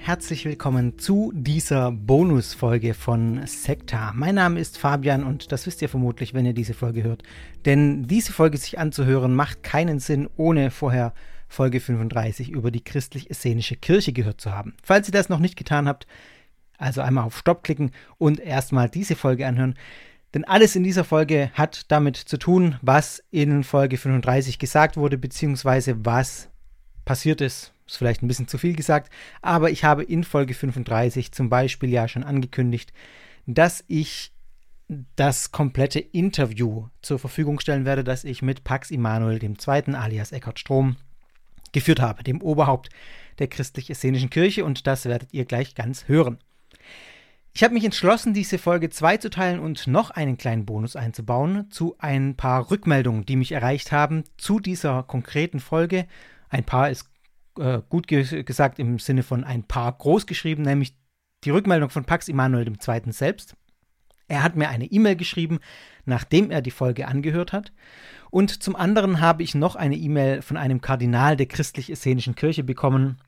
herzlich willkommen zu dieser Bonusfolge von Sekta. Mein Name ist Fabian und das wisst ihr vermutlich, wenn ihr diese Folge hört. Denn diese Folge sich anzuhören macht keinen Sinn, ohne vorher Folge 35 über die christlich-essenische Kirche gehört zu haben. Falls ihr das noch nicht getan habt, also einmal auf Stopp klicken und erstmal diese Folge anhören. Denn alles in dieser Folge hat damit zu tun, was in Folge 35 gesagt wurde, beziehungsweise was passiert ist. Ist vielleicht ein bisschen zu viel gesagt, aber ich habe in Folge 35 zum Beispiel ja schon angekündigt, dass ich das komplette Interview zur Verfügung stellen werde, das ich mit Pax Immanuel II. alias Eckhard Strom geführt habe, dem Oberhaupt der christlich-essenischen Kirche und das werdet ihr gleich ganz hören. Ich habe mich entschlossen, diese Folge zweizuteilen und noch einen kleinen Bonus einzubauen zu ein paar Rückmeldungen, die mich erreicht haben zu dieser konkreten Folge. Ein paar ist äh, gut ge gesagt im Sinne von ein paar groß geschrieben, nämlich die Rückmeldung von Pax Immanuel II. selbst. Er hat mir eine E-Mail geschrieben, nachdem er die Folge angehört hat. Und zum anderen habe ich noch eine E-Mail von einem Kardinal der christlich-essenischen Kirche bekommen,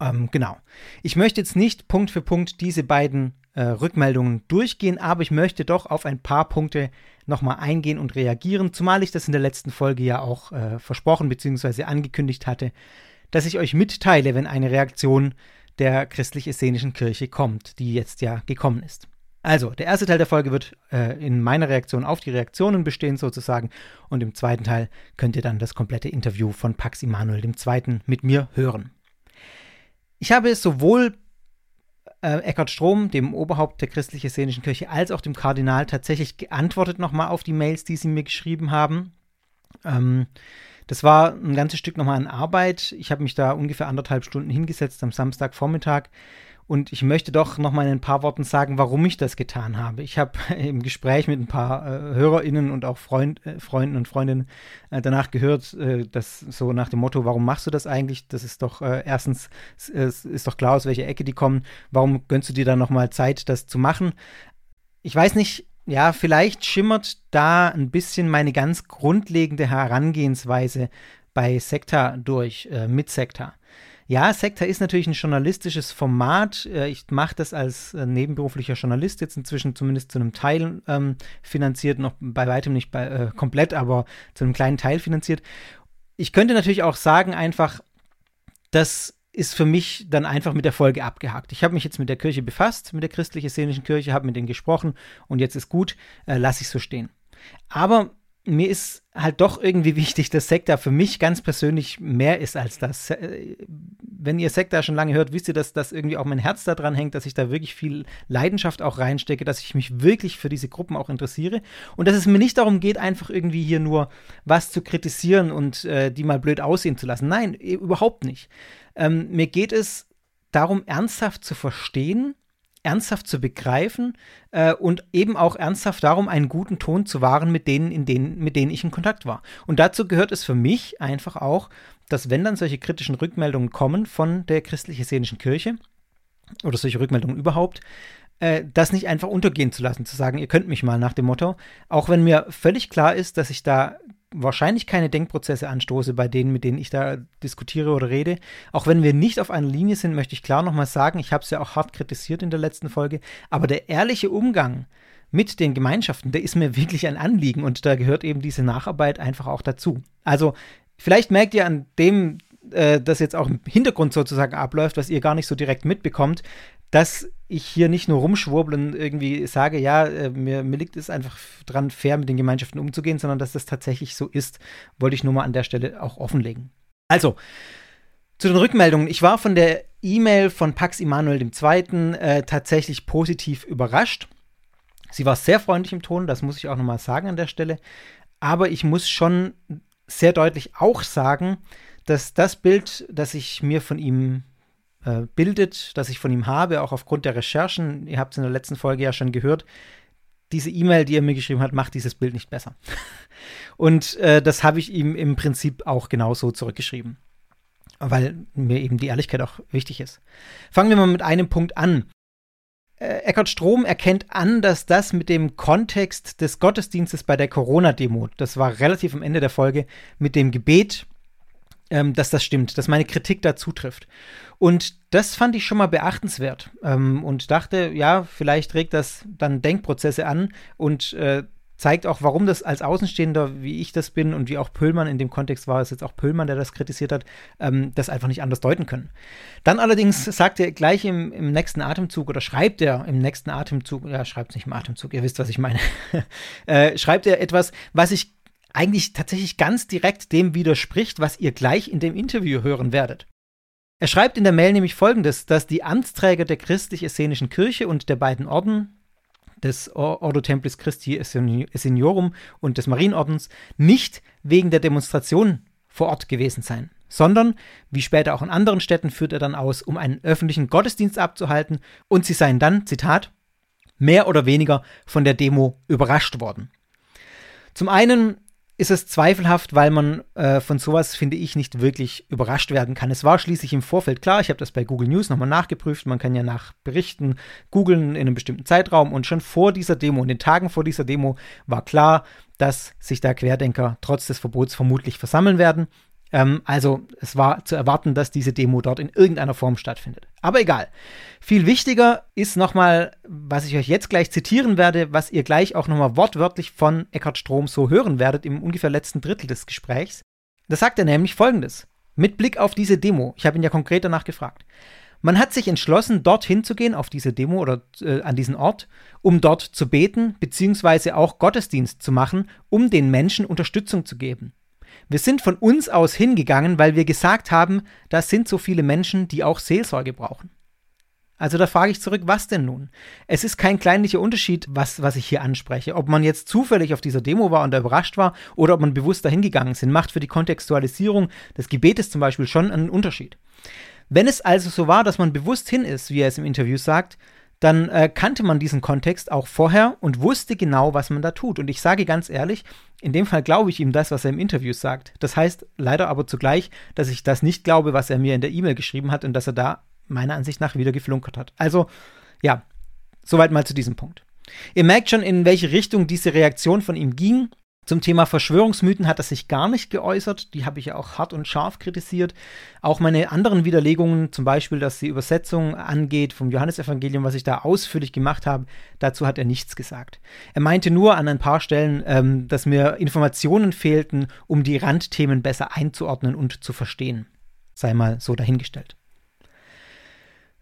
ähm, genau. Ich möchte jetzt nicht Punkt für Punkt diese beiden äh, Rückmeldungen durchgehen, aber ich möchte doch auf ein paar Punkte nochmal eingehen und reagieren, zumal ich das in der letzten Folge ja auch äh, versprochen bzw. angekündigt hatte, dass ich euch mitteile, wenn eine Reaktion der christlich-essenischen Kirche kommt, die jetzt ja gekommen ist. Also, der erste Teil der Folge wird äh, in meiner Reaktion auf die Reaktionen bestehen sozusagen und im zweiten Teil könnt ihr dann das komplette Interview von Pax Immanuel II. mit mir hören. Ich habe sowohl äh, Eckhard Strom, dem Oberhaupt der christlich-essenischen Kirche, als auch dem Kardinal tatsächlich geantwortet nochmal auf die Mails, die sie mir geschrieben haben. Ähm, das war ein ganzes Stück nochmal an Arbeit. Ich habe mich da ungefähr anderthalb Stunden hingesetzt am Samstagvormittag und ich möchte doch noch mal in ein paar Worten sagen, warum ich das getan habe. Ich habe im Gespräch mit ein paar äh, HörerInnen und auch Freund, äh, Freunden und Freundinnen äh, danach gehört, äh, dass so nach dem Motto, warum machst du das eigentlich? Das ist doch äh, erstens, es ist doch klar, aus welcher Ecke die kommen. Warum gönnst du dir dann noch mal Zeit, das zu machen? Ich weiß nicht, ja, vielleicht schimmert da ein bisschen meine ganz grundlegende Herangehensweise bei Sekta durch, äh, mit Sekta. Ja, Sekta ist natürlich ein journalistisches Format. Äh, ich mache das als äh, nebenberuflicher Journalist jetzt inzwischen zumindest zu einem Teil ähm, finanziert, noch bei weitem nicht bei, äh, komplett, aber zu einem kleinen Teil finanziert. Ich könnte natürlich auch sagen, einfach, das ist für mich dann einfach mit der Folge abgehakt. Ich habe mich jetzt mit der Kirche befasst, mit der christlich-essenischen Kirche, habe mit denen gesprochen und jetzt ist gut, äh, lasse ich so stehen. Aber mir ist halt doch irgendwie wichtig, dass Sekta für mich ganz persönlich mehr ist als das. Äh, wenn ihr Sekta schon lange hört, wisst ihr, dass das irgendwie auch mein Herz daran hängt, dass ich da wirklich viel Leidenschaft auch reinstecke, dass ich mich wirklich für diese Gruppen auch interessiere und dass es mir nicht darum geht, einfach irgendwie hier nur was zu kritisieren und äh, die mal blöd aussehen zu lassen. Nein, überhaupt nicht. Ähm, mir geht es darum, ernsthaft zu verstehen, ernsthaft zu begreifen äh, und eben auch ernsthaft darum, einen guten Ton zu wahren mit denen, in denen, mit denen ich in Kontakt war. Und dazu gehört es für mich einfach auch, dass wenn dann solche kritischen Rückmeldungen kommen von der christlich-essenischen Kirche oder solche Rückmeldungen überhaupt, äh, das nicht einfach untergehen zu lassen, zu sagen, ihr könnt mich mal nach dem Motto, auch wenn mir völlig klar ist, dass ich da wahrscheinlich keine Denkprozesse anstoße bei denen, mit denen ich da diskutiere oder rede. Auch wenn wir nicht auf einer Linie sind, möchte ich klar nochmal sagen, ich habe es ja auch hart kritisiert in der letzten Folge, aber der ehrliche Umgang mit den Gemeinschaften, der ist mir wirklich ein Anliegen und da gehört eben diese Nacharbeit einfach auch dazu. Also vielleicht merkt ihr an dem, äh, das jetzt auch im Hintergrund sozusagen abläuft, was ihr gar nicht so direkt mitbekommt, dass ich hier nicht nur rumschwurbeln irgendwie sage, ja, äh, mir, mir liegt es einfach dran, fair mit den Gemeinschaften umzugehen, sondern dass das tatsächlich so ist, wollte ich nur mal an der Stelle auch offenlegen. Also, zu den Rückmeldungen. Ich war von der E-Mail von Pax Immanuel II. Äh, tatsächlich positiv überrascht. Sie war sehr freundlich im Ton, das muss ich auch nochmal sagen an der Stelle. Aber ich muss schon sehr deutlich auch sagen, dass das Bild, das ich mir von ihm äh, bildet, das ich von ihm habe, auch aufgrund der Recherchen. Ihr habt es in der letzten Folge ja schon gehört. Diese E-Mail, die er mir geschrieben hat, macht dieses Bild nicht besser. Und äh, das habe ich ihm im Prinzip auch genauso zurückgeschrieben. Weil mir eben die Ehrlichkeit auch wichtig ist. Fangen wir mal mit einem Punkt an. Äh, Eckhard Strom erkennt an, dass das mit dem Kontext des Gottesdienstes bei der Corona-Demo, das war relativ am Ende der Folge, mit dem Gebet ähm, dass das stimmt, dass meine Kritik da zutrifft. Und das fand ich schon mal beachtenswert ähm, und dachte, ja, vielleicht regt das dann Denkprozesse an und äh, zeigt auch, warum das als Außenstehender, wie ich das bin und wie auch Pöllmann, in dem Kontext war es jetzt auch Pöllmann, der das kritisiert hat, ähm, das einfach nicht anders deuten können. Dann allerdings sagt er gleich im, im nächsten Atemzug oder schreibt er im nächsten Atemzug, ja, schreibt es nicht im Atemzug, ihr wisst, was ich meine, äh, schreibt er etwas, was ich eigentlich tatsächlich ganz direkt dem widerspricht, was ihr gleich in dem Interview hören werdet. Er schreibt in der Mail nämlich folgendes, dass die Amtsträger der christlich-essenischen Kirche und der beiden Orden, des Ordo Templis Christi Esseniorum und des Marienordens, nicht wegen der Demonstration vor Ort gewesen seien, sondern, wie später auch in anderen Städten führt er dann aus, um einen öffentlichen Gottesdienst abzuhalten und sie seien dann, Zitat, mehr oder weniger von der Demo überrascht worden. Zum einen ist es zweifelhaft, weil man äh, von sowas, finde ich, nicht wirklich überrascht werden kann. Es war schließlich im Vorfeld klar, ich habe das bei Google News nochmal nachgeprüft, man kann ja nach Berichten googeln in einem bestimmten Zeitraum und schon vor dieser Demo, in den Tagen vor dieser Demo, war klar, dass sich da Querdenker trotz des Verbots vermutlich versammeln werden. Ähm, also es war zu erwarten, dass diese Demo dort in irgendeiner Form stattfindet. Aber egal. Viel wichtiger ist nochmal, was ich euch jetzt gleich zitieren werde, was ihr gleich auch nochmal wortwörtlich von Eckhard Strom so hören werdet im ungefähr letzten Drittel des Gesprächs. Da sagt er nämlich folgendes. Mit Blick auf diese Demo, ich habe ihn ja konkret danach gefragt. Man hat sich entschlossen, dorthin zu gehen, auf diese Demo oder äh, an diesen Ort, um dort zu beten, beziehungsweise auch Gottesdienst zu machen, um den Menschen Unterstützung zu geben. Wir sind von uns aus hingegangen, weil wir gesagt haben, das sind so viele Menschen, die auch Seelsorge brauchen. Also da frage ich zurück, was denn nun? Es ist kein kleinlicher Unterschied, was, was ich hier anspreche. Ob man jetzt zufällig auf dieser Demo war und da überrascht war oder ob man bewusst dahin gegangen ist, macht für die Kontextualisierung des Gebetes zum Beispiel schon einen Unterschied. Wenn es also so war, dass man bewusst hin ist, wie er es im Interview sagt, dann äh, kannte man diesen Kontext auch vorher und wusste genau, was man da tut. Und ich sage ganz ehrlich, in dem Fall glaube ich ihm das, was er im Interview sagt. Das heißt leider aber zugleich, dass ich das nicht glaube, was er mir in der E-Mail geschrieben hat und dass er da meiner Ansicht nach wieder geflunkert hat. Also, ja, soweit mal zu diesem Punkt. Ihr merkt schon, in welche Richtung diese Reaktion von ihm ging. Zum Thema Verschwörungsmythen hat er sich gar nicht geäußert. Die habe ich ja auch hart und scharf kritisiert. Auch meine anderen Widerlegungen, zum Beispiel, dass die Übersetzung angeht vom Johannesevangelium, was ich da ausführlich gemacht habe, dazu hat er nichts gesagt. Er meinte nur an ein paar Stellen, ähm, dass mir Informationen fehlten, um die Randthemen besser einzuordnen und zu verstehen. Sei mal so dahingestellt.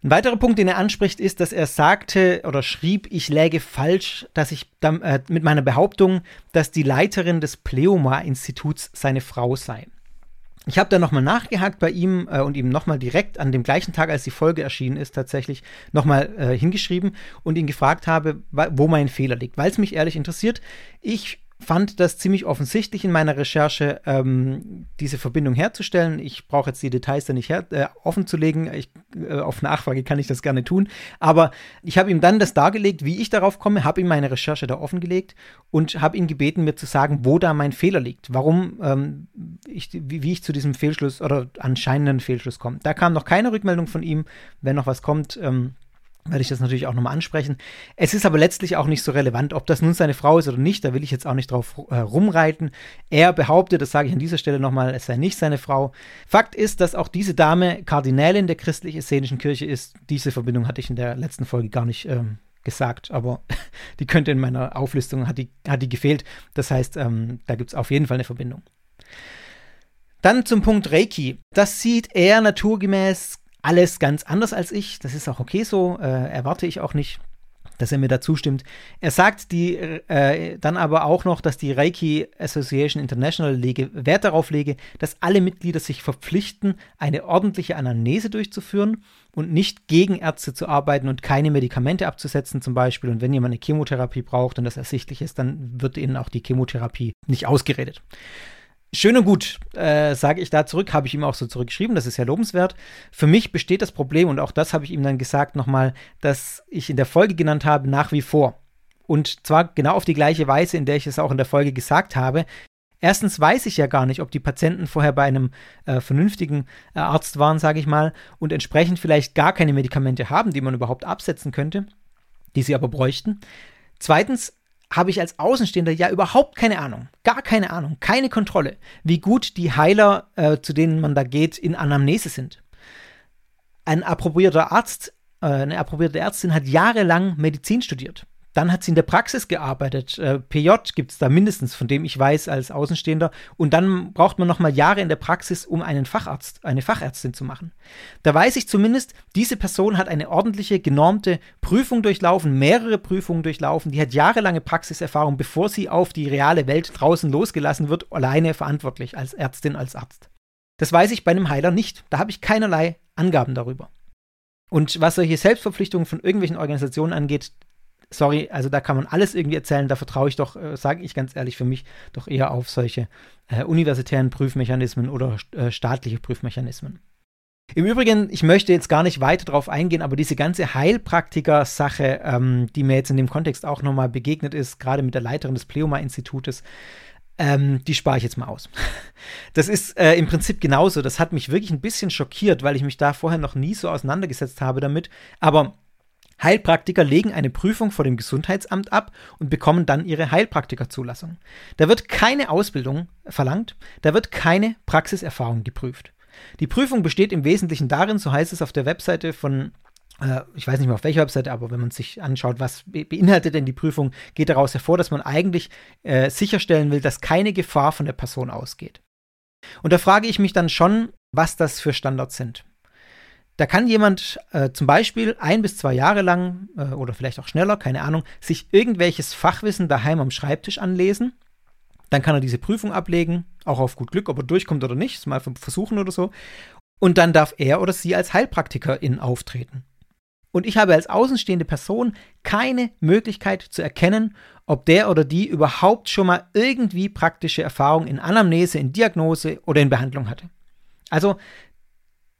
Ein weiterer Punkt, den er anspricht, ist, dass er sagte oder schrieb, ich läge falsch, dass ich äh, mit meiner Behauptung, dass die Leiterin des Pleoma-Instituts seine Frau sei. Ich habe da nochmal nachgehakt bei ihm äh, und ihm nochmal direkt an dem gleichen Tag, als die Folge erschienen ist, tatsächlich nochmal äh, hingeschrieben und ihn gefragt habe, wo mein Fehler liegt, weil es mich ehrlich interessiert. Ich fand das ziemlich offensichtlich in meiner Recherche, ähm, diese Verbindung herzustellen. Ich brauche jetzt die Details da nicht her, äh, offen zu legen. Ich, äh, auf Nachfrage kann ich das gerne tun. Aber ich habe ihm dann das dargelegt, wie ich darauf komme, habe ihm meine Recherche da offengelegt und habe ihn gebeten, mir zu sagen, wo da mein Fehler liegt. Warum ähm, ich, wie, wie, ich zu diesem Fehlschluss oder anscheinenden Fehlschluss komme. Da kam noch keine Rückmeldung von ihm. Wenn noch was kommt, ähm, werde ich das natürlich auch nochmal ansprechen. Es ist aber letztlich auch nicht so relevant, ob das nun seine Frau ist oder nicht, da will ich jetzt auch nicht drauf äh, rumreiten. Er behauptet, das sage ich an dieser Stelle nochmal, es sei nicht seine Frau. Fakt ist, dass auch diese Dame Kardinälin der christlich-essenischen Kirche ist. Diese Verbindung hatte ich in der letzten Folge gar nicht ähm, gesagt, aber die könnte in meiner Auflistung, hat die, hat die gefehlt. Das heißt, ähm, da gibt es auf jeden Fall eine Verbindung. Dann zum Punkt Reiki. Das sieht er naturgemäß alles ganz anders als ich. Das ist auch okay so, äh, erwarte ich auch nicht dass er mir da zustimmt. Er sagt die, äh, dann aber auch noch, dass die Reiki Association International lege, Wert darauf lege, dass alle Mitglieder sich verpflichten, eine ordentliche Anamnese durchzuführen und nicht gegen Ärzte zu arbeiten und keine Medikamente abzusetzen zum Beispiel. Und wenn jemand eine Chemotherapie braucht und das ersichtlich ist, dann wird ihnen auch die Chemotherapie nicht ausgeredet. Schön und gut, äh, sage ich da zurück, habe ich ihm auch so zurückgeschrieben, das ist ja lobenswert. Für mich besteht das Problem, und auch das habe ich ihm dann gesagt nochmal, dass ich in der Folge genannt habe, nach wie vor. Und zwar genau auf die gleiche Weise, in der ich es auch in der Folge gesagt habe. Erstens weiß ich ja gar nicht, ob die Patienten vorher bei einem äh, vernünftigen äh, Arzt waren, sage ich mal, und entsprechend vielleicht gar keine Medikamente haben, die man überhaupt absetzen könnte, die sie aber bräuchten. Zweitens habe ich als Außenstehender ja überhaupt keine Ahnung, gar keine Ahnung, keine Kontrolle, wie gut die Heiler, äh, zu denen man da geht, in Anamnese sind. Ein approbierter Arzt, äh, eine approbierte Ärztin hat jahrelang Medizin studiert. Dann hat sie in der Praxis gearbeitet. Äh, PJ gibt es da mindestens, von dem ich weiß, als Außenstehender. Und dann braucht man noch mal Jahre in der Praxis, um einen Facharzt, eine Fachärztin zu machen. Da weiß ich zumindest, diese Person hat eine ordentliche, genormte Prüfung durchlaufen, mehrere Prüfungen durchlaufen. Die hat jahrelange Praxiserfahrung, bevor sie auf die reale Welt draußen losgelassen wird, alleine verantwortlich als Ärztin, als Arzt. Das weiß ich bei einem Heiler nicht. Da habe ich keinerlei Angaben darüber. Und was solche Selbstverpflichtungen von irgendwelchen Organisationen angeht, sorry, also da kann man alles irgendwie erzählen, da vertraue ich doch, äh, sage ich ganz ehrlich, für mich doch eher auf solche äh, universitären Prüfmechanismen oder äh, staatliche Prüfmechanismen. Im Übrigen, ich möchte jetzt gar nicht weiter darauf eingehen, aber diese ganze Heilpraktiker-Sache, ähm, die mir jetzt in dem Kontext auch nochmal begegnet ist, gerade mit der Leiterin des Pleoma-Institutes, ähm, die spare ich jetzt mal aus. Das ist äh, im Prinzip genauso. Das hat mich wirklich ein bisschen schockiert, weil ich mich da vorher noch nie so auseinandergesetzt habe damit. Aber Heilpraktiker legen eine Prüfung vor dem Gesundheitsamt ab und bekommen dann ihre Heilpraktikerzulassung. Da wird keine Ausbildung verlangt, da wird keine Praxiserfahrung geprüft. Die Prüfung besteht im Wesentlichen darin, so heißt es auf der Webseite von äh, ich weiß nicht mehr auf welcher Webseite, aber wenn man sich anschaut, was beinhaltet denn die Prüfung, geht daraus hervor, dass man eigentlich äh, sicherstellen will, dass keine Gefahr von der Person ausgeht. Und da frage ich mich dann schon, was das für Standards sind. Da kann jemand äh, zum Beispiel ein bis zwei Jahre lang äh, oder vielleicht auch schneller, keine Ahnung, sich irgendwelches Fachwissen daheim am Schreibtisch anlesen. Dann kann er diese Prüfung ablegen, auch auf gut Glück, ob er durchkommt oder nicht, mal versuchen oder so. Und dann darf er oder sie als Heilpraktikerin auftreten. Und ich habe als außenstehende Person keine Möglichkeit zu erkennen, ob der oder die überhaupt schon mal irgendwie praktische Erfahrung in Anamnese, in Diagnose oder in Behandlung hatte. Also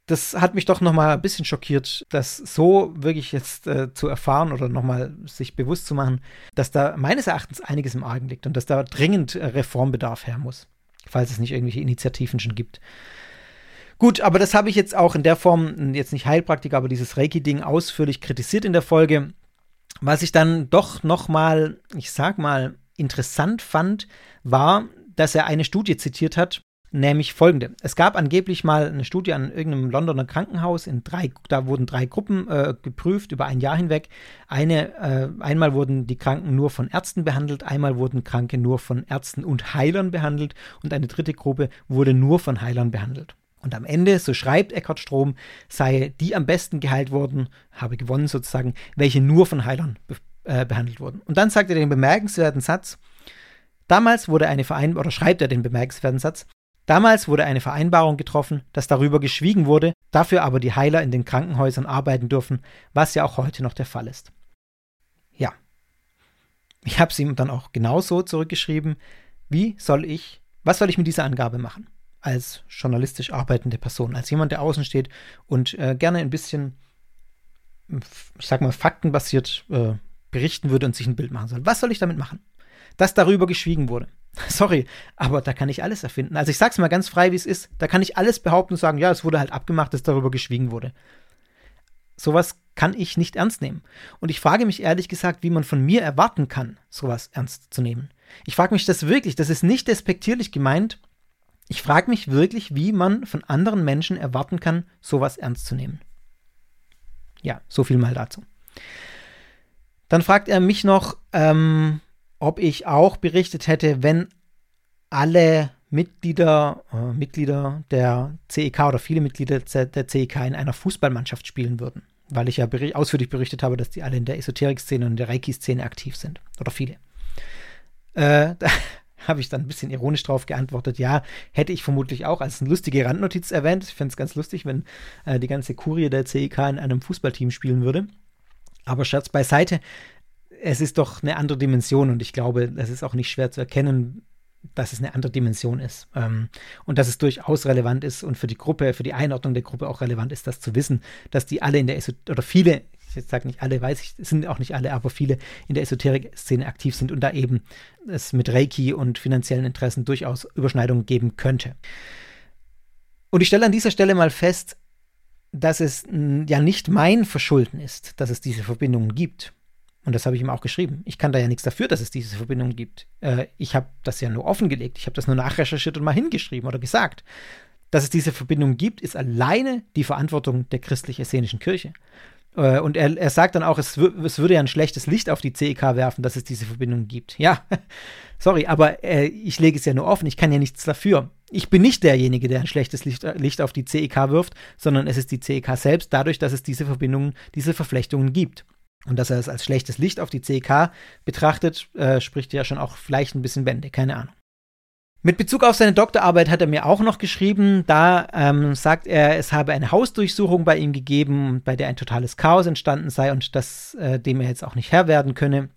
das hat mich doch noch mal ein bisschen schockiert, das so wirklich jetzt äh, zu erfahren oder noch mal sich bewusst zu machen, dass da meines Erachtens einiges im Argen liegt und dass da dringend äh, Reformbedarf her muss, falls es nicht irgendwelche Initiativen schon gibt. Gut, aber das habe ich jetzt auch in der Form, jetzt nicht Heilpraktiker, aber dieses Reiki-Ding ausführlich kritisiert in der Folge. Was ich dann doch noch mal, ich sag mal, interessant fand, war, dass er eine Studie zitiert hat, nämlich folgende. Es gab angeblich mal eine Studie an irgendeinem Londoner Krankenhaus, in drei, da wurden drei Gruppen äh, geprüft über ein Jahr hinweg. Eine, äh, einmal wurden die Kranken nur von Ärzten behandelt, einmal wurden Kranke nur von Ärzten und Heilern behandelt und eine dritte Gruppe wurde nur von Heilern behandelt. Und am Ende, so schreibt Eckhard Strom, sei die am besten geheilt worden, habe gewonnen sozusagen, welche nur von Heilern be äh, behandelt wurden. Und dann sagt er den bemerkenswerten Satz, damals wurde eine Vereinbarung, oder schreibt er den bemerkenswerten Satz, Damals wurde eine Vereinbarung getroffen, dass darüber geschwiegen wurde, dafür aber die Heiler in den Krankenhäusern arbeiten dürfen, was ja auch heute noch der Fall ist. Ja. Ich habe es ihm dann auch genauso zurückgeschrieben. Wie soll ich, was soll ich mit dieser Angabe machen? Als journalistisch arbeitende Person, als jemand, der außen steht und äh, gerne ein bisschen, ich sag mal, faktenbasiert äh, berichten würde und sich ein Bild machen soll. Was soll ich damit machen? Dass darüber geschwiegen wurde. Sorry, aber da kann ich alles erfinden. Also ich sag's mal ganz frei, wie es ist. Da kann ich alles behaupten und sagen, ja, es wurde halt abgemacht, dass darüber geschwiegen wurde. Sowas kann ich nicht ernst nehmen. Und ich frage mich ehrlich gesagt, wie man von mir erwarten kann, sowas ernst zu nehmen. Ich frage mich das wirklich, das ist nicht despektierlich gemeint. Ich frage mich wirklich, wie man von anderen Menschen erwarten kann, sowas ernst zu nehmen. Ja, so viel mal dazu. Dann fragt er mich noch, ähm, ob ich auch berichtet hätte, wenn alle Mitglieder, äh, Mitglieder der CEK oder viele Mitglieder der CEK in einer Fußballmannschaft spielen würden. Weil ich ja beri ausführlich berichtet habe, dass die alle in der Esoterik-Szene und der Reiki-Szene aktiv sind. Oder viele. Äh, da habe ich dann ein bisschen ironisch drauf geantwortet, ja, hätte ich vermutlich auch als eine lustige Randnotiz erwähnt. Ich fände es ganz lustig, wenn äh, die ganze Kurie der CEK in einem Fußballteam spielen würde. Aber Scherz beiseite, es ist doch eine andere Dimension und ich glaube, es ist auch nicht schwer zu erkennen, dass es eine andere Dimension ist. Ähm, und dass es durchaus relevant ist und für die Gruppe, für die Einordnung der Gruppe auch relevant ist, das zu wissen, dass die alle in der Esot oder viele, ich sage nicht alle, weiß ich, sind auch nicht alle, aber viele in der Esoterik-Szene aktiv sind und da eben es mit Reiki und finanziellen Interessen durchaus Überschneidungen geben könnte. Und ich stelle an dieser Stelle mal fest, dass es ja nicht mein Verschulden ist, dass es diese Verbindungen gibt Und das habe ich ihm auch geschrieben. Ich kann da ja nichts dafür, dass es diese Verbindung gibt. Äh, ich habe das ja nur offengelegt. Ich habe das nur nachrecherchiert und mal hingeschrieben oder gesagt. Dass es diese Verbindung gibt, ist alleine die Verantwortung der christlich-essenischen Kirche. Äh, und er, er sagt dann auch, es, es, würde ja ein schlechtes Licht auf die CEK werfen, dass es diese Verbindung gibt. Ja, sorry, aber äh, ich lege es ja nur offen, ich kann ja nichts dafür. Ich bin nicht derjenige, der ein schlechtes Licht, äh, Licht auf die CEK wirft, sondern es ist die CEK selbst, dadurch, dass es diese Verbindungen, diese Verflechtungen gibt. Und dass er es als schlechtes Licht auf die CEK betrachtet, äh, spricht ja schon auch vielleicht ein bisschen Bände, keine Ahnung. Mit Bezug auf seine Doktorarbeit hat er mir auch noch geschrieben. Da ähm, sagt er, es habe eine Hausdurchsuchung bei ihm gegeben, bei der ein totales Chaos entstanden sei und das, äh, dem er jetzt auch nicht Herr werden könne.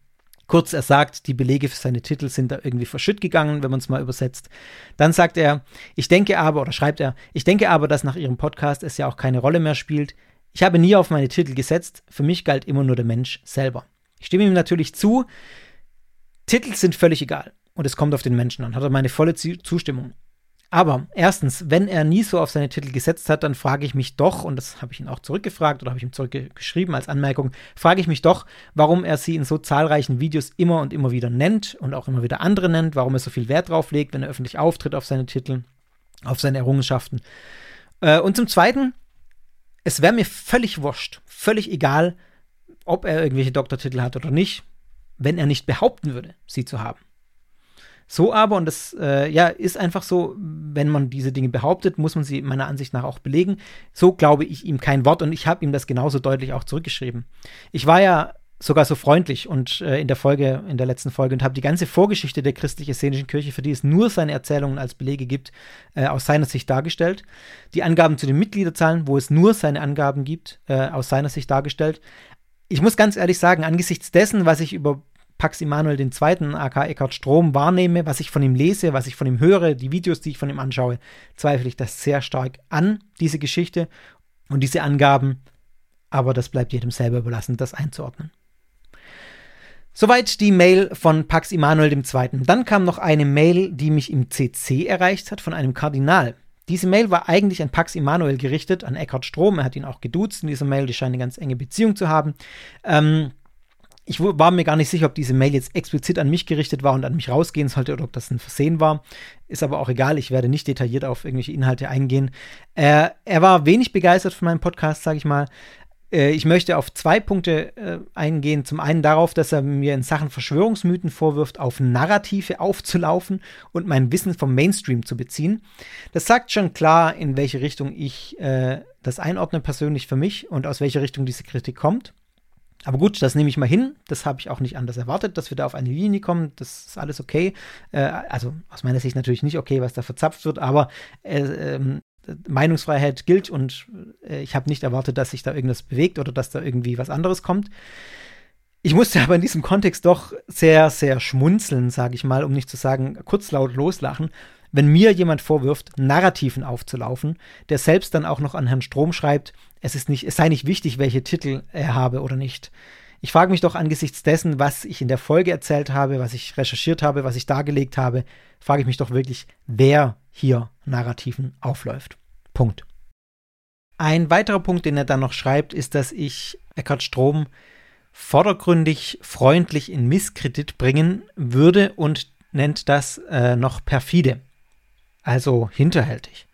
Kurz, er sagt, die Belege für seine Titel sind da irgendwie verschütt gegangen, wenn man es mal übersetzt. Dann sagt er, ich denke aber, oder schreibt er, ich denke aber, dass nach ihrem Podcast es ja auch keine Rolle mehr spielt. Ich habe nie auf meine Titel gesetzt, für mich galt immer nur der Mensch selber. Ich stimme ihm natürlich zu, Titel sind völlig egal und es kommt auf den Menschen an. Hat er meine volle Zustimmung. Aber erstens, wenn er nie so auf seine Titel gesetzt hat, dann frage ich mich doch, und das habe ich ihn auch zurückgefragt oder habe ich ihm zurückgeschrieben als Anmerkung, frage ich mich doch, warum er sie in so zahlreichen Videos immer und immer wieder nennt und auch immer wieder andere nennt, warum er so viel Wert drauf legt, wenn er öffentlich auftritt auf seine Titel, auf seine Errungenschaften. Äh, und zum Zweiten, es wäre mir völlig wurscht, völlig egal, ob er irgendwelche Doktortitel hat oder nicht, wenn er nicht behaupten würde, sie zu haben. So aber, und das äh, ja, ist einfach so, wenn man diese Dinge behauptet, muss man sie meiner Ansicht nach auch belegen. So glaube ich ihm kein Wort und ich habe ihm das genauso deutlich auch zurückgeschrieben. Ich war ja sogar so freundlich und äh, in der Folge, in der letzten Folge und habe die ganze Vorgeschichte der christlich-essenischen Kirche, für die es nur seine Erzählungen als Belege gibt, äh, aus seiner Sicht dargestellt. Die Angaben zu den Mitgliederzahlen, wo es nur seine Angaben gibt, äh, aus seiner Sicht dargestellt. Ich muss ganz ehrlich sagen, angesichts dessen, was ich über Pax Immanuel II., aka Eckhard Strom, wahrnehme, was ich von ihm lese, was ich von ihm höre, die Videos, die ich von ihm anschaue, zweifle ich das sehr stark an, diese Geschichte und diese Angaben. Aber das bleibt jedem selber überlassen, das einzuordnen. Soweit die Mail von Pax Immanuel II. Dann kam noch eine Mail, die mich im CC erreicht hat von einem Kardinal. Diese Mail war eigentlich an Pax Immanuel gerichtet, an Eckhard Strom. Er hat ihn auch geduzt in dieser Mail, die scheint eine ganz enge Beziehung zu haben. Ähm, ich war mir gar nicht sicher, ob diese Mail jetzt explizit an mich gerichtet war und an mich rausgehen sollte oder ob das ein Versehen war. Ist aber auch egal, ich werde nicht detailliert auf irgendwelche Inhalte eingehen. Äh, er war wenig begeistert von meinem Podcast, sage ich mal. Äh, ich möchte auf zwei Punkte äh, eingehen. Zum einen darauf, dass er mir in Sachen Verschwörungsmythen vorwirft, auf Narrative aufzulaufen und mein Wissen vom Mainstream zu beziehen. Das sagt schon klar, in welche Richtung ich äh, das einordne persönlich für mich und aus welcher Richtung diese Kritik kommt. Aber gut, das nehme ich mal hin. Das habe ich auch nicht anders erwartet, dass wir da auf eine Linie kommen. Das ist alles okay. Äh, also aus meiner Sicht natürlich nicht okay, was da verzapft wird, aber äh, äh, Meinungsfreiheit gilt und äh, ich habe nicht erwartet, dass sich da irgendwas bewegt oder dass da irgendwie was anderes kommt. Ich musste aber in diesem Kontext doch sehr, sehr schmunzeln, sage ich mal, um nicht zu sagen kurz laut loslachen, wenn mir jemand vorwirft, Narrativen aufzulaufen, der selbst dann auch noch an Herrn Strom schreibt, es, ist nicht, es sei nicht wichtig, welche Titel er habe oder nicht. Ich frage mich doch angesichts dessen, was ich in der Folge erzählt habe, was ich recherchiert habe, was ich dargelegt habe, frage ich mich doch wirklich, wer hier Narrativen aufläuft. Punkt. Ein weiterer Punkt, den er dann noch schreibt, ist, dass ich Eckhard Strom vordergründig freundlich in Misskredit bringen würde und nennt das äh, noch perfide also hinterhältig.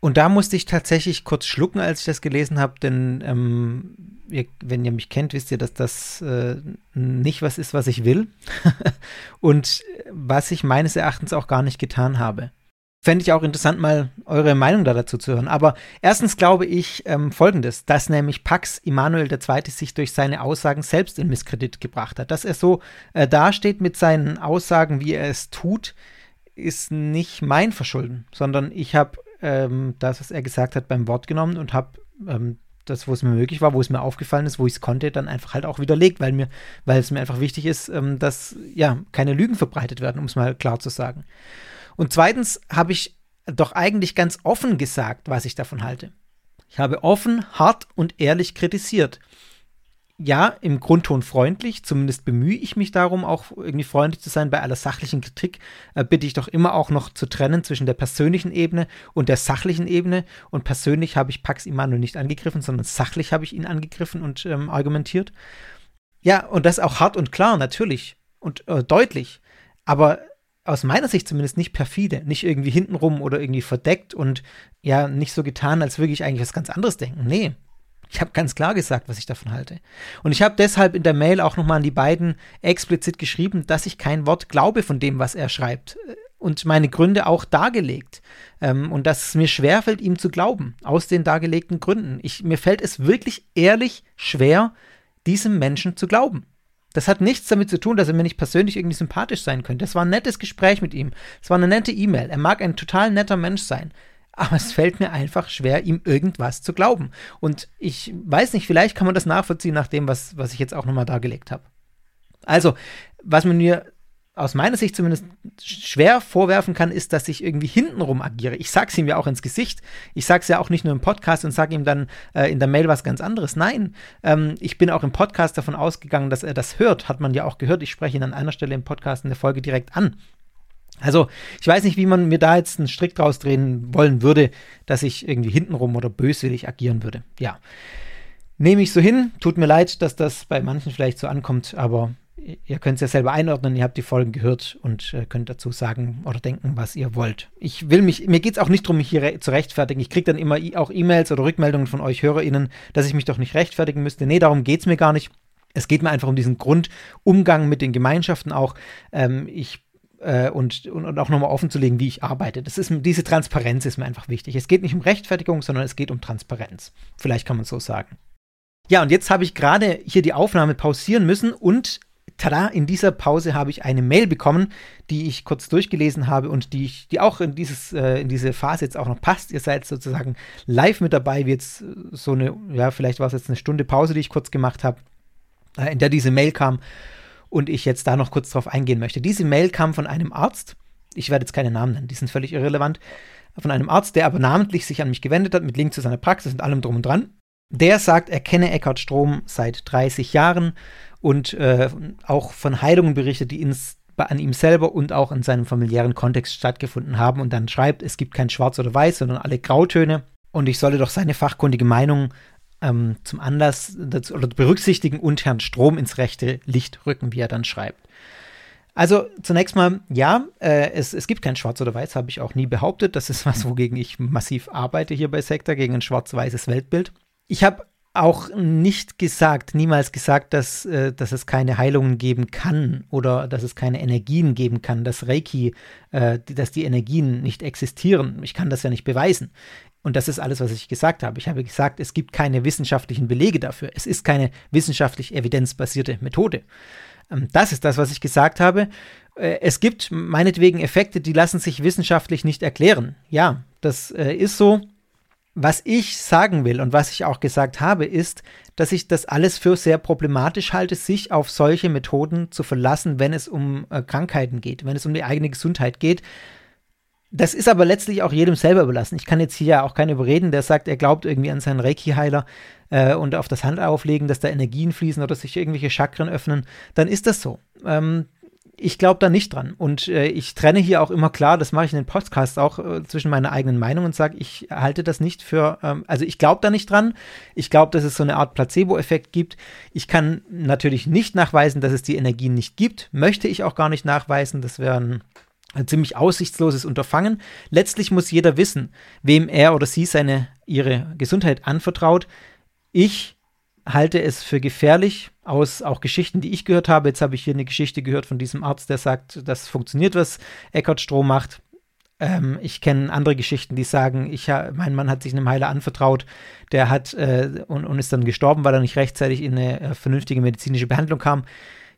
Und da musste ich tatsächlich kurz schlucken, als ich das gelesen habe, denn ähm, ihr, wenn ihr mich kennt, wisst ihr, dass das äh, nicht was ist, was ich will und was ich meines Erachtens auch gar nicht getan habe. Fände ich auch interessant, mal eure Meinung da dazu zu hören. Aber erstens glaube ich ähm, Folgendes, dass nämlich Pax Immanuel II. sich durch seine Aussagen selbst in Misskredit gebracht hat. Dass er so äh, dasteht mit seinen Aussagen, wie er es tut, ist nicht mein Verschulden, sondern ich habe ähm, das, was er gesagt hat, beim Wort genommen und habe ähm, das, wo es mir möglich war, wo es mir aufgefallen ist, wo ich es konnte, dann einfach halt auch widerlegt, weil mir, weil es mir einfach wichtig ist, ähm, dass ja keine Lügen verbreitet werden, um es mal klar zu sagen. Und zweitens habe ich doch eigentlich ganz offen gesagt, was ich davon halte. Ich habe offen, hart und ehrlich kritisiert ja, im Grundton freundlich, zumindest bemühe ich mich darum, auch irgendwie freundlich zu sein. Bei aller sachlichen Kritik äh, bitte ich doch immer auch noch zu trennen zwischen der persönlichen Ebene und der sachlichen Ebene. Und persönlich habe ich Pax Immanuel nicht angegriffen, sondern sachlich habe ich ihn angegriffen und ähm, argumentiert. Ja, und das auch hart und klar, natürlich. Und äh, deutlich. Aber aus meiner Sicht zumindest nicht perfide, nicht irgendwie hintenrum oder irgendwie verdeckt und ja, nicht so getan, als würde ich eigentlich was ganz anderes denken. Nee, ich habe ganz klar gesagt, was ich davon halte. Und ich habe deshalb in der Mail auch nochmal an die beiden explizit geschrieben, dass ich kein Wort glaube von dem, was er schreibt. Und meine Gründe auch dargelegt. Ähm, und dass es mir schwerfällt, ihm zu glauben, aus den dargelegten Gründen. Ich, mir fällt es wirklich ehrlich schwer, diesem Menschen zu glauben. Das hat nichts damit zu tun, dass er mir nicht persönlich irgendwie sympathisch sein könnte. Das war ein nettes Gespräch mit ihm. Es war eine nette E-Mail. Er mag ein total netter Mensch sein aber es fällt mir einfach schwer, ihm irgendwas zu glauben. Und ich weiß nicht, vielleicht kann man das nachvollziehen nach dem, was, was ich jetzt auch nochmal dargelegt habe. Also, was man mir aus meiner Sicht zumindest schwer vorwerfen kann, ist, dass ich irgendwie hintenrum agiere. Ich sag's ihm ja auch ins Gesicht. Ich sag's ja auch nicht nur im Podcast und sage ihm dann äh, in der Mail was ganz anderes. Nein, ähm, ich bin auch im Podcast davon ausgegangen, dass er das hört. Hat man ja auch gehört. Ich spreche ihn an einer Stelle im Podcast in der Folge direkt an. Also, ich weiß nicht, wie man mir da jetzt einen Strick draus drehen wollen würde, dass ich irgendwie hintenrum oder böswillig agieren würde. Ja. Nehme ich so hin. Tut mir leid, dass das bei manchen vielleicht so ankommt, aber ihr könnt es ja selber einordnen. Ihr habt die Folgen gehört und äh, könnt dazu sagen oder denken, was ihr wollt. Ich will mich, mir geht es auch nicht darum, mich hier re zu rechtfertigen. Ich kriege dann immer auch E-Mails oder Rückmeldungen von euch HörerInnen, dass ich mich doch nicht rechtfertigen müsste. Nee, darum geht es mir gar nicht. Es geht mir einfach um diesen Grundumgang mit den Gemeinschaften auch. Ähm, ich äh, und, und, auch nochmal offen zu legen, wie ich arbeite. Das ist, diese Transparenz ist mir einfach wichtig. Es geht nicht um Rechtfertigung, sondern es geht um Transparenz. Vielleicht kann man es so sagen. Ja, und jetzt habe ich gerade hier die Aufnahme pausieren müssen und tada, in dieser Pause habe ich eine Mail bekommen, die ich kurz durchgelesen habe und die, ich, die auch in, dieses, äh, in diese Phase jetzt auch noch passt. Ihr seid sozusagen live mit dabei, wie jetzt so eine, ja, vielleicht war es jetzt eine Stunde Pause, die ich kurz gemacht habe, äh, in der diese Mail kam und ich jetzt da noch kurz drauf eingehen möchte. Diese Mail kam von einem Arzt, ich werde jetzt keine Namen nennen, die sind völlig irrelevant, von einem Arzt, der aber namentlich sich an mich gewendet hat, mit Link zu seiner Praxis und allem drum und dran. Der sagt, er kenne Eckhard Strom seit 30 Jahren und äh, auch von Heilungen berichtet, die ins, an ihm selber und auch in seinem familiären Kontext stattgefunden haben und dann schreibt, es gibt kein Schwarz oder Weiß, sondern alle Grautöne und ich solle doch seine fachkundige Meinung ähm, zum Anlass dazu, oder berücksichtigen und Herrn Strom ins rechte Licht rücken, wie er dann schreibt. Also zunächst mal, ja, äh, es, es gibt kein Schwarz oder Weiß, habe ich auch nie behauptet. Das ist was, wogegen ich massiv arbeite hier bei Sektor, gegen ein schwarz-weißes Weltbild. Ich habe auch nicht gesagt, niemals gesagt, dass, äh, dass es keine Heilungen geben kann oder dass es keine Energien geben kann, dass Reiki, äh, dass die Energien nicht existieren. Ich kann das ja nicht beweisen. Und das ist alles, was ich gesagt habe. Ich habe gesagt, es gibt keine wissenschaftlichen Belege dafür. Es ist keine wissenschaftlich evidenzbasierte Methode. Ähm, das ist das, was ich gesagt habe. Äh, es gibt meinetwegen Effekte, die lassen sich wissenschaftlich nicht erklären. Ja, das äh, ist so. Was ich sagen will und was ich auch gesagt habe, ist, dass ich das alles für sehr problematisch halte, sich auf solche Methoden zu verlassen, wenn es um äh, Krankheiten geht, wenn es um die eigene Gesundheit geht, das ist aber letztlich auch jedem selber überlassen. Ich kann jetzt hier ja auch keinen überreden, der sagt, er glaubt irgendwie an seinen Reiki-Heiler äh, und auf das Handauflegen, dass da Energien fließen oder sich irgendwelche Chakren öffnen. Dann ist das so. Ähm, ich glaube da nicht dran. Und äh, ich trenne hier auch immer klar, das mache ich in den Podcasts auch äh, zwischen meiner eigenen Meinung und sage, ich halte das nicht für, ähm, also ich glaube da nicht dran. Ich glaube, dass es so eine Art Placebo-Effekt gibt. Ich kann natürlich nicht nachweisen, dass es die Energien nicht gibt. Möchte ich auch gar nicht nachweisen. Das wäre ein ein ziemlich aussichtsloses Unterfangen. Letztlich muss jeder wissen, wem er oder sie seine ihre Gesundheit anvertraut. Ich halte es für gefährlich aus auch Geschichten, die ich gehört habe. Jetzt habe ich hier eine Geschichte gehört von diesem Arzt, der sagt, das funktioniert, was Eckhard Strom macht. Ähm, ich kenne andere Geschichten, die sagen, ich, mein Mann hat sich einem Heiler anvertraut, der hat äh, und, und, ist dann gestorben, weil er nicht rechtzeitig in eine äh, vernünftige medizinische Behandlung kam.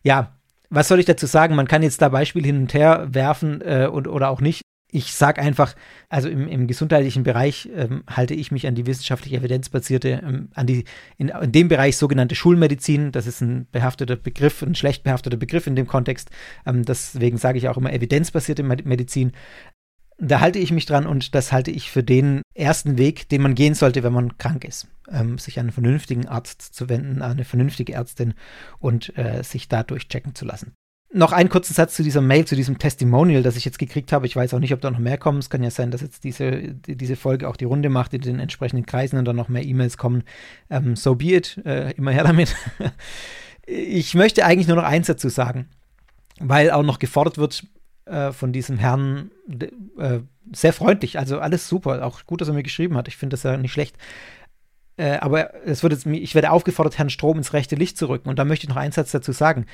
Ja, was soll ich dazu sagen? Man kann jetzt da Beispiele hin und her werfen äh, und, oder auch nicht. Ich sage einfach, also im, im gesundheitlichen Bereich ähm, halte ich mich an die wissenschaftlich evidenzbasierte, ähm, an die in, in, dem Bereich sogenannte Schulmedizin. Das ist ein behafteter Begriff, ein schlecht behafteter Begriff in dem Kontext. Ähm, deswegen sage ich auch immer evidenzbasierte Medizin. Da halte ich mich dran und das halte ich für den ersten Weg, den man gehen sollte, wenn man krank ist. Ähm, sich an einen vernünftigen Arzt zu wenden, an eine vernünftige Ärztin und äh, sich da durchchecken zu lassen. Noch einen kurzen Satz zu dieser Mail, zu diesem Testimonial, das ich jetzt gekriegt habe. Ich weiß auch nicht, ob da noch mehr kommen. Es kann ja sein, dass jetzt diese, diese Folge auch die Runde macht in den entsprechenden Kreisen und dann noch mehr E-Mails kommen. Ähm, so be it. Äh, immer her damit. Ich möchte eigentlich nur noch eins dazu sagen, weil auch noch gefordert wird äh, von diesem Herrn, äh, sehr freundlich, also alles super, auch gut, dass er mir geschrieben hat. Ich finde das ja nicht schlecht. Äh, aber es wird jetzt, ich werde aufgefordert, Herrn Strom ins rechte Licht zu rücken. Und da möchte ich noch einen Satz dazu sagen.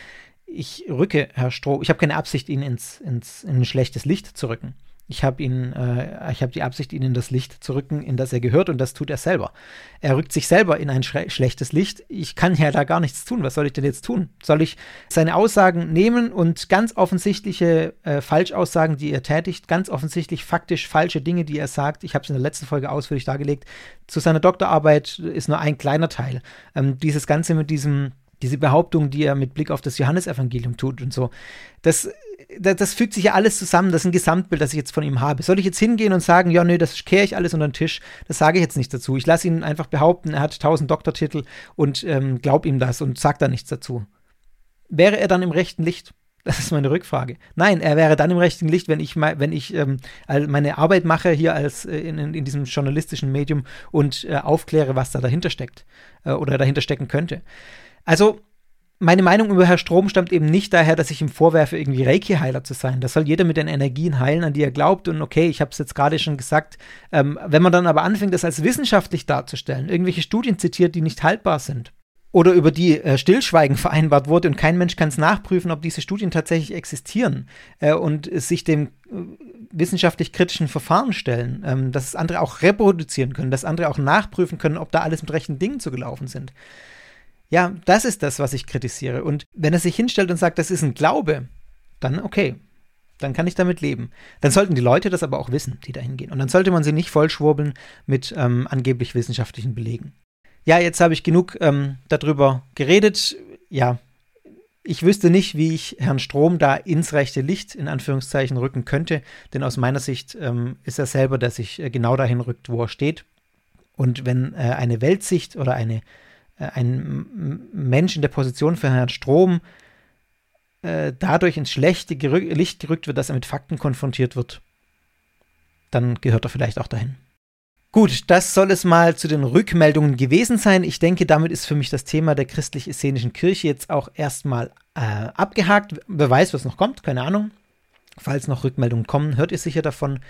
Ich rücke Herr Strom, ich habe keine Absicht, ihn ins, ins, in ein schlechtes Licht zu rücken. Ich habe ihn, äh, ich habe die Absicht, ihn in das Licht zu rücken, in das er gehört, und das tut er selber. Er rückt sich selber in ein schlechtes Licht. Ich kann ja da gar nichts tun. Was soll ich denn jetzt tun? Soll ich seine Aussagen nehmen und ganz offensichtliche äh, Falschaussagen, die er tätigt, ganz offensichtlich faktisch falsche Dinge, die er sagt, ich habe es in der letzten Folge ausführlich dargelegt, zu seiner Doktorarbeit ist nur ein kleiner Teil. Ähm, dieses Ganze mit diesem diese Behauptung, die er mit Blick auf das Johannesevangelium tut und so. Das, das, das, fügt sich ja alles zusammen. Das ist ein Gesamtbild, das ich jetzt von ihm habe. Soll ich jetzt hingehen und sagen, ja, nee, das kehre ich alles unter den Tisch? Das sage ich jetzt nicht dazu. Ich lasse ihn einfach behaupten, er hat 1000 Doktortitel und ähm, glaub ihm das und sag da nichts dazu. Wäre er dann im rechten Licht? Das ist meine Rückfrage. Nein, er wäre dann im rechten Licht, wenn ich, wenn ich ähm, meine Arbeit mache hier als äh, in, in, diesem journalistischen Medium und äh, aufkläre, was da dahinter steckt äh, oder dahinter stecken könnte. Also, meine Meinung über Herr Strom stammt eben nicht daher, dass ich ihm vorwerfe, irgendwie Reiki-Heiler zu sein. Das soll jeder mit den Energien heilen, an die er glaubt. Und okay, ich habe es jetzt gerade schon gesagt, ähm, wenn man dann aber anfängt, das als wissenschaftlich darzustellen, irgendwelche Studien zitiert, die nicht haltbar sind, oder über die äh, Stillschweigen vereinbart wurde und kein Mensch kann es nachprüfen, ob diese Studien tatsächlich existieren äh, und sich dem äh, wissenschaftlich kritischen Verfahren stellen, ähm, dass andere auch reproduzieren können, dass andere auch nachprüfen können, ob da alles mit rechten Dingen zugelaufen sind. Ja, das ist das, was ich kritisiere. Und wenn er sich hinstellt und sagt, das ist ein Glaube, dann okay. Dann kann ich damit leben. Dann sollten die Leute das aber auch wissen, die da hingehen. Und dann sollte man sie nicht vollschwurbeln mit ähm, angeblich wissenschaftlichen Belegen. Ja, jetzt habe ich genug ähm, darüber geredet. Ja, ich wüsste nicht, wie ich Herrn Strom da ins rechte Licht in Anführungszeichen rücken könnte, denn aus meiner Sicht ähm, ist er selber, der sich äh, genau dahin rückt, wo er steht. Und wenn äh, eine Weltsicht oder eine ein Mensch in der Position für Herrn Strom äh, dadurch ins schlechte Gerü Licht gerückt wird, dass er mit Fakten konfrontiert wird, dann gehört er vielleicht auch dahin. Gut, das soll es mal zu den Rückmeldungen gewesen sein. Ich denke, damit ist für mich das Thema der christlich-essenischen Kirche jetzt auch erstmal äh, abgehakt. Wer weiß, was noch kommt, keine Ahnung. Falls noch Rückmeldungen kommen, hört ihr sicher davon.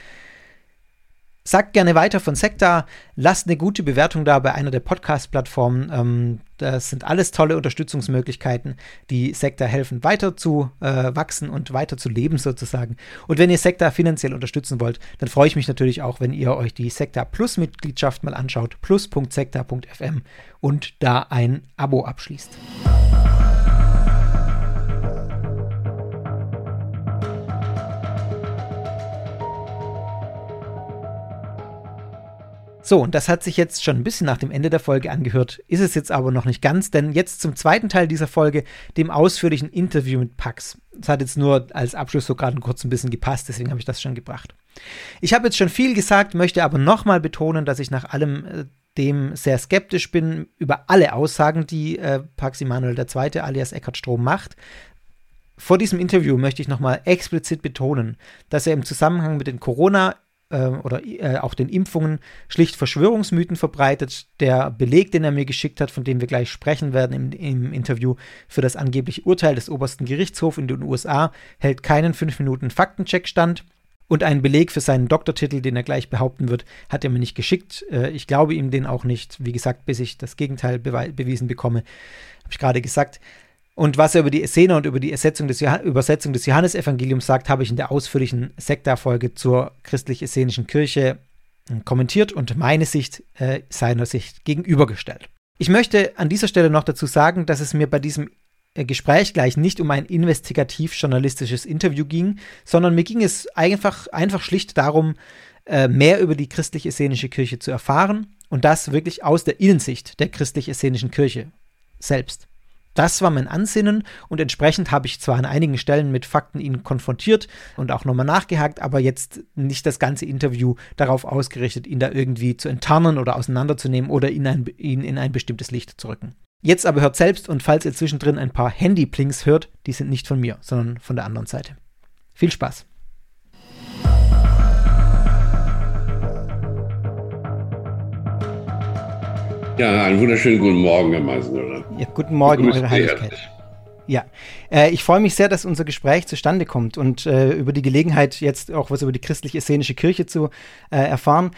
Sagt gerne weiter von Sekta, lasst eine gute Bewertung da bei einer der Podcast-Plattformen. Ähm, das sind alles tolle Unterstützungsmöglichkeiten, die Sekta helfen, weiter zu äh, wachsen und weiter zu leben sozusagen. Und wenn ihr Sekta finanziell unterstützen wollt, dann freue ich mich natürlich auch, wenn ihr euch die Sekta Plus-Mitgliedschaft mal anschaut, plus.sekta.fm und da ein Abo abschließt. So, und das hat sich jetzt schon ein bisschen nach dem Ende der Folge angehört, ist es jetzt aber noch nicht ganz, denn jetzt zum zweiten Teil dieser Folge, dem ausführlichen Interview mit Pax. Das hat jetzt nur als Abschluss so gerade kurz ein bisschen gepasst, deswegen habe ich das schon gebracht. Ich habe jetzt schon viel gesagt, möchte aber nochmal betonen, dass ich nach allem äh, dem sehr skeptisch bin über alle Aussagen, die äh, Pax Emanuel II. alias Eckhard Strom macht. Vor diesem Interview möchte ich nochmal explizit betonen, dass er im Zusammenhang mit den Corona- oder äh, auch den Impfungen schlicht Verschwörungsmythen verbreitet. Der Beleg, den er mir geschickt hat, von dem wir gleich sprechen werden im, im Interview für das angebliche Urteil des obersten Gerichtshofs in den USA, hält keinen 5 Minuten Faktencheck stand. Und einen Beleg für seinen Doktortitel, den er gleich behaupten wird, hat er mir nicht geschickt. Äh, ich glaube ihm den auch nicht. Wie gesagt, bis ich das Gegenteil bewiesen bekomme, habe ich gerade gesagt. Und was er über die Szene und über die des Übersetzung des Johannesevangeliums sagt, habe ich in der ausführlichen Sekta-Folge zur christlich-essenischen Kirche hm, kommentiert und meine Sicht äh, seiner Sicht gegenübergestellt. Ich möchte an dieser Stelle noch dazu sagen, dass es mir bei diesem äh, Gespräch gleich nicht um ein investigativ-journalistisches Interview ging, sondern mir ging es einfach, einfach schlicht darum, äh, mehr über die christlich-essenische Kirche zu erfahren und das wirklich aus der Innensicht der christlich-essenischen Kirche selbst. Das war mein Ansinnen und entsprechend habe ich zwar an einigen Stellen mit Fakten ihn konfrontiert und auch nochmal nachgehakt, aber jetzt nicht das ganze Interview darauf ausgerichtet, ihn da irgendwie zu enttarnen oder auseinanderzunehmen oder ihn, ein, ihn in ein bestimmtes Licht zu rücken. Jetzt aber hört selbst und falls ihr zwischendrin ein paar Handy-Plings hört, die sind nicht von mir, sondern von der anderen Seite. Viel Spaß! Ja, einen wunderschönen guten Morgen, Herr Meisenöller. Ja, guten Morgen, Eure Heiligkeit. Ja, äh, ich freue mich sehr, dass unser Gespräch zustande kommt und äh, über die Gelegenheit, jetzt auch was über die christlich-essenische Kirche zu äh, erfahren.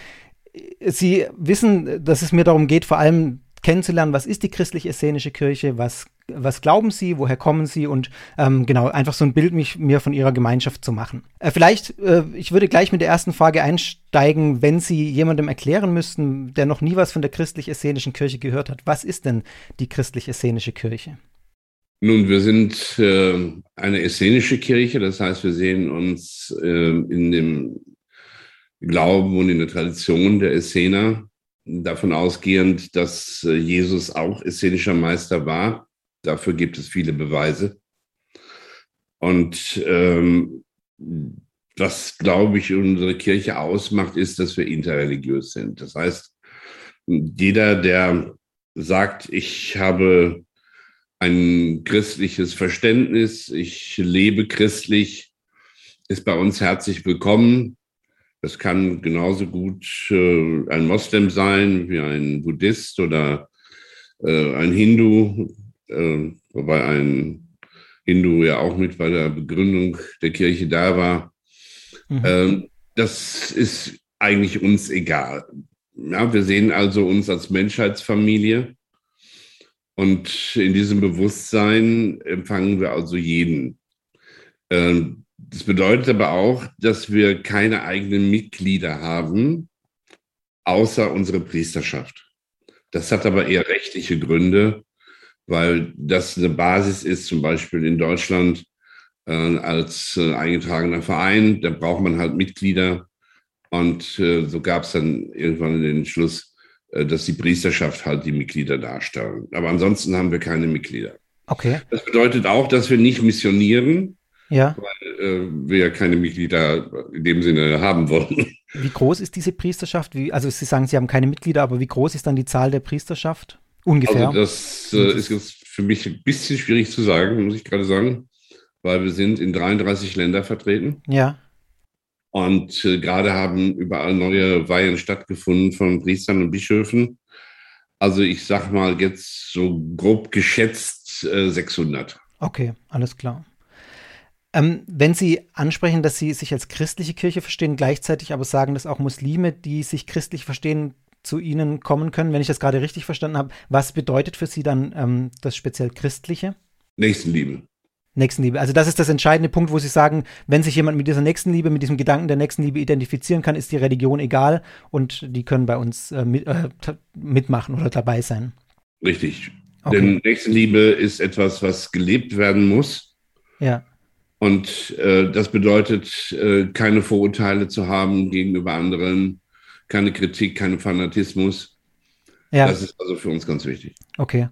Sie wissen, dass es mir darum geht, vor allem kennenzulernen, was ist die christlich-essenische Kirche, was, was glauben Sie, woher kommen Sie und ähm, genau, einfach so ein Bild mich, mir von Ihrer Gemeinschaft zu machen. Äh, vielleicht, äh, ich würde gleich mit der ersten Frage einsteigen, wenn Sie jemandem erklären müssten, der noch nie was von der christlich-essenischen Kirche gehört hat, was ist denn die christlich-essenische Kirche? Nun, wir sind äh, eine essenische Kirche, das heißt, wir sehen uns äh, in dem Glauben und in der Tradition der Essener davon ausgehend, dass äh, Jesus auch essenischer Meister war. Dafür gibt es viele Beweise. Und ähm, was, glaube ich, unsere Kirche ausmacht, ist, dass wir interreligiös sind. Das heißt, jeder, der sagt, ich habe ein christliches Verständnis, ich lebe christlich, ist bei uns herzlich willkommen. Das kann genauso gut äh, ein Moslem sein wie ein Buddhist oder äh, ein Hindu, äh, wobei ein Hindu ja auch mit bei der Begründung der Kirche da war. Mhm. Ähm, das ist eigentlich uns egal. Ja, wir sehen also uns als Menschheitsfamilie und in diesem Bewusstsein empfangen wir also jeden. Ähm, das bedeutet aber auch, dass wir keine eigenen Mitglieder haben, außer unsere Priesterschaft. Das hat aber eher rechtliche Gründe, weil das eine Basis ist, zum Beispiel in Deutschland äh, als äh, eingetragener Verein. Da braucht man halt Mitglieder. Und äh, so gab es dann irgendwann den Schluss, äh, dass die Priesterschaft halt die Mitglieder darstellen. Aber ansonsten haben wir keine Mitglieder. Okay. Das bedeutet auch, dass wir nicht missionieren, ja. weil äh, wir ja keine Mitglieder in dem Sinne haben wollen. Wie groß ist diese Priesterschaft? Wie, also Sie sagen, Sie haben keine Mitglieder, aber wie groß ist dann die Zahl der Priesterschaft? Ungefähr. Also das äh, ist jetzt für mich ein bisschen schwierig zu sagen, muss ich gerade sagen, weil wir sind in 33 Ländern vertreten. Ja. Und äh, gerade haben überall neue Weihen stattgefunden von Priestern und Bischöfen. Also ich sag mal jetzt so grob geschätzt äh, 600. Okay, alles klar. Ähm, wenn Sie ansprechen, dass Sie sich als christliche Kirche verstehen, gleichzeitig aber sagen, dass auch Muslime, die sich christlich verstehen, zu Ihnen kommen können, wenn ich das gerade richtig verstanden habe, was bedeutet für Sie dann ähm, das speziell Christliche? Nächstenliebe. Nächstenliebe. Also das ist das entscheidende Punkt, wo Sie sagen, wenn sich jemand mit dieser Nächstenliebe, mit diesem Gedanken der Nächstenliebe identifizieren kann, ist die Religion egal und die können bei uns äh, mit, äh, mitmachen oder dabei sein. Richtig. Okay. Denn Nächstenliebe ist etwas, was gelebt werden muss. Ja. Und äh, das bedeutet, äh, keine Vorurteile zu haben gegenüber anderen, keine Kritik, keinen Fanatismus. Ja. Das ist also für uns ganz wichtig. Okay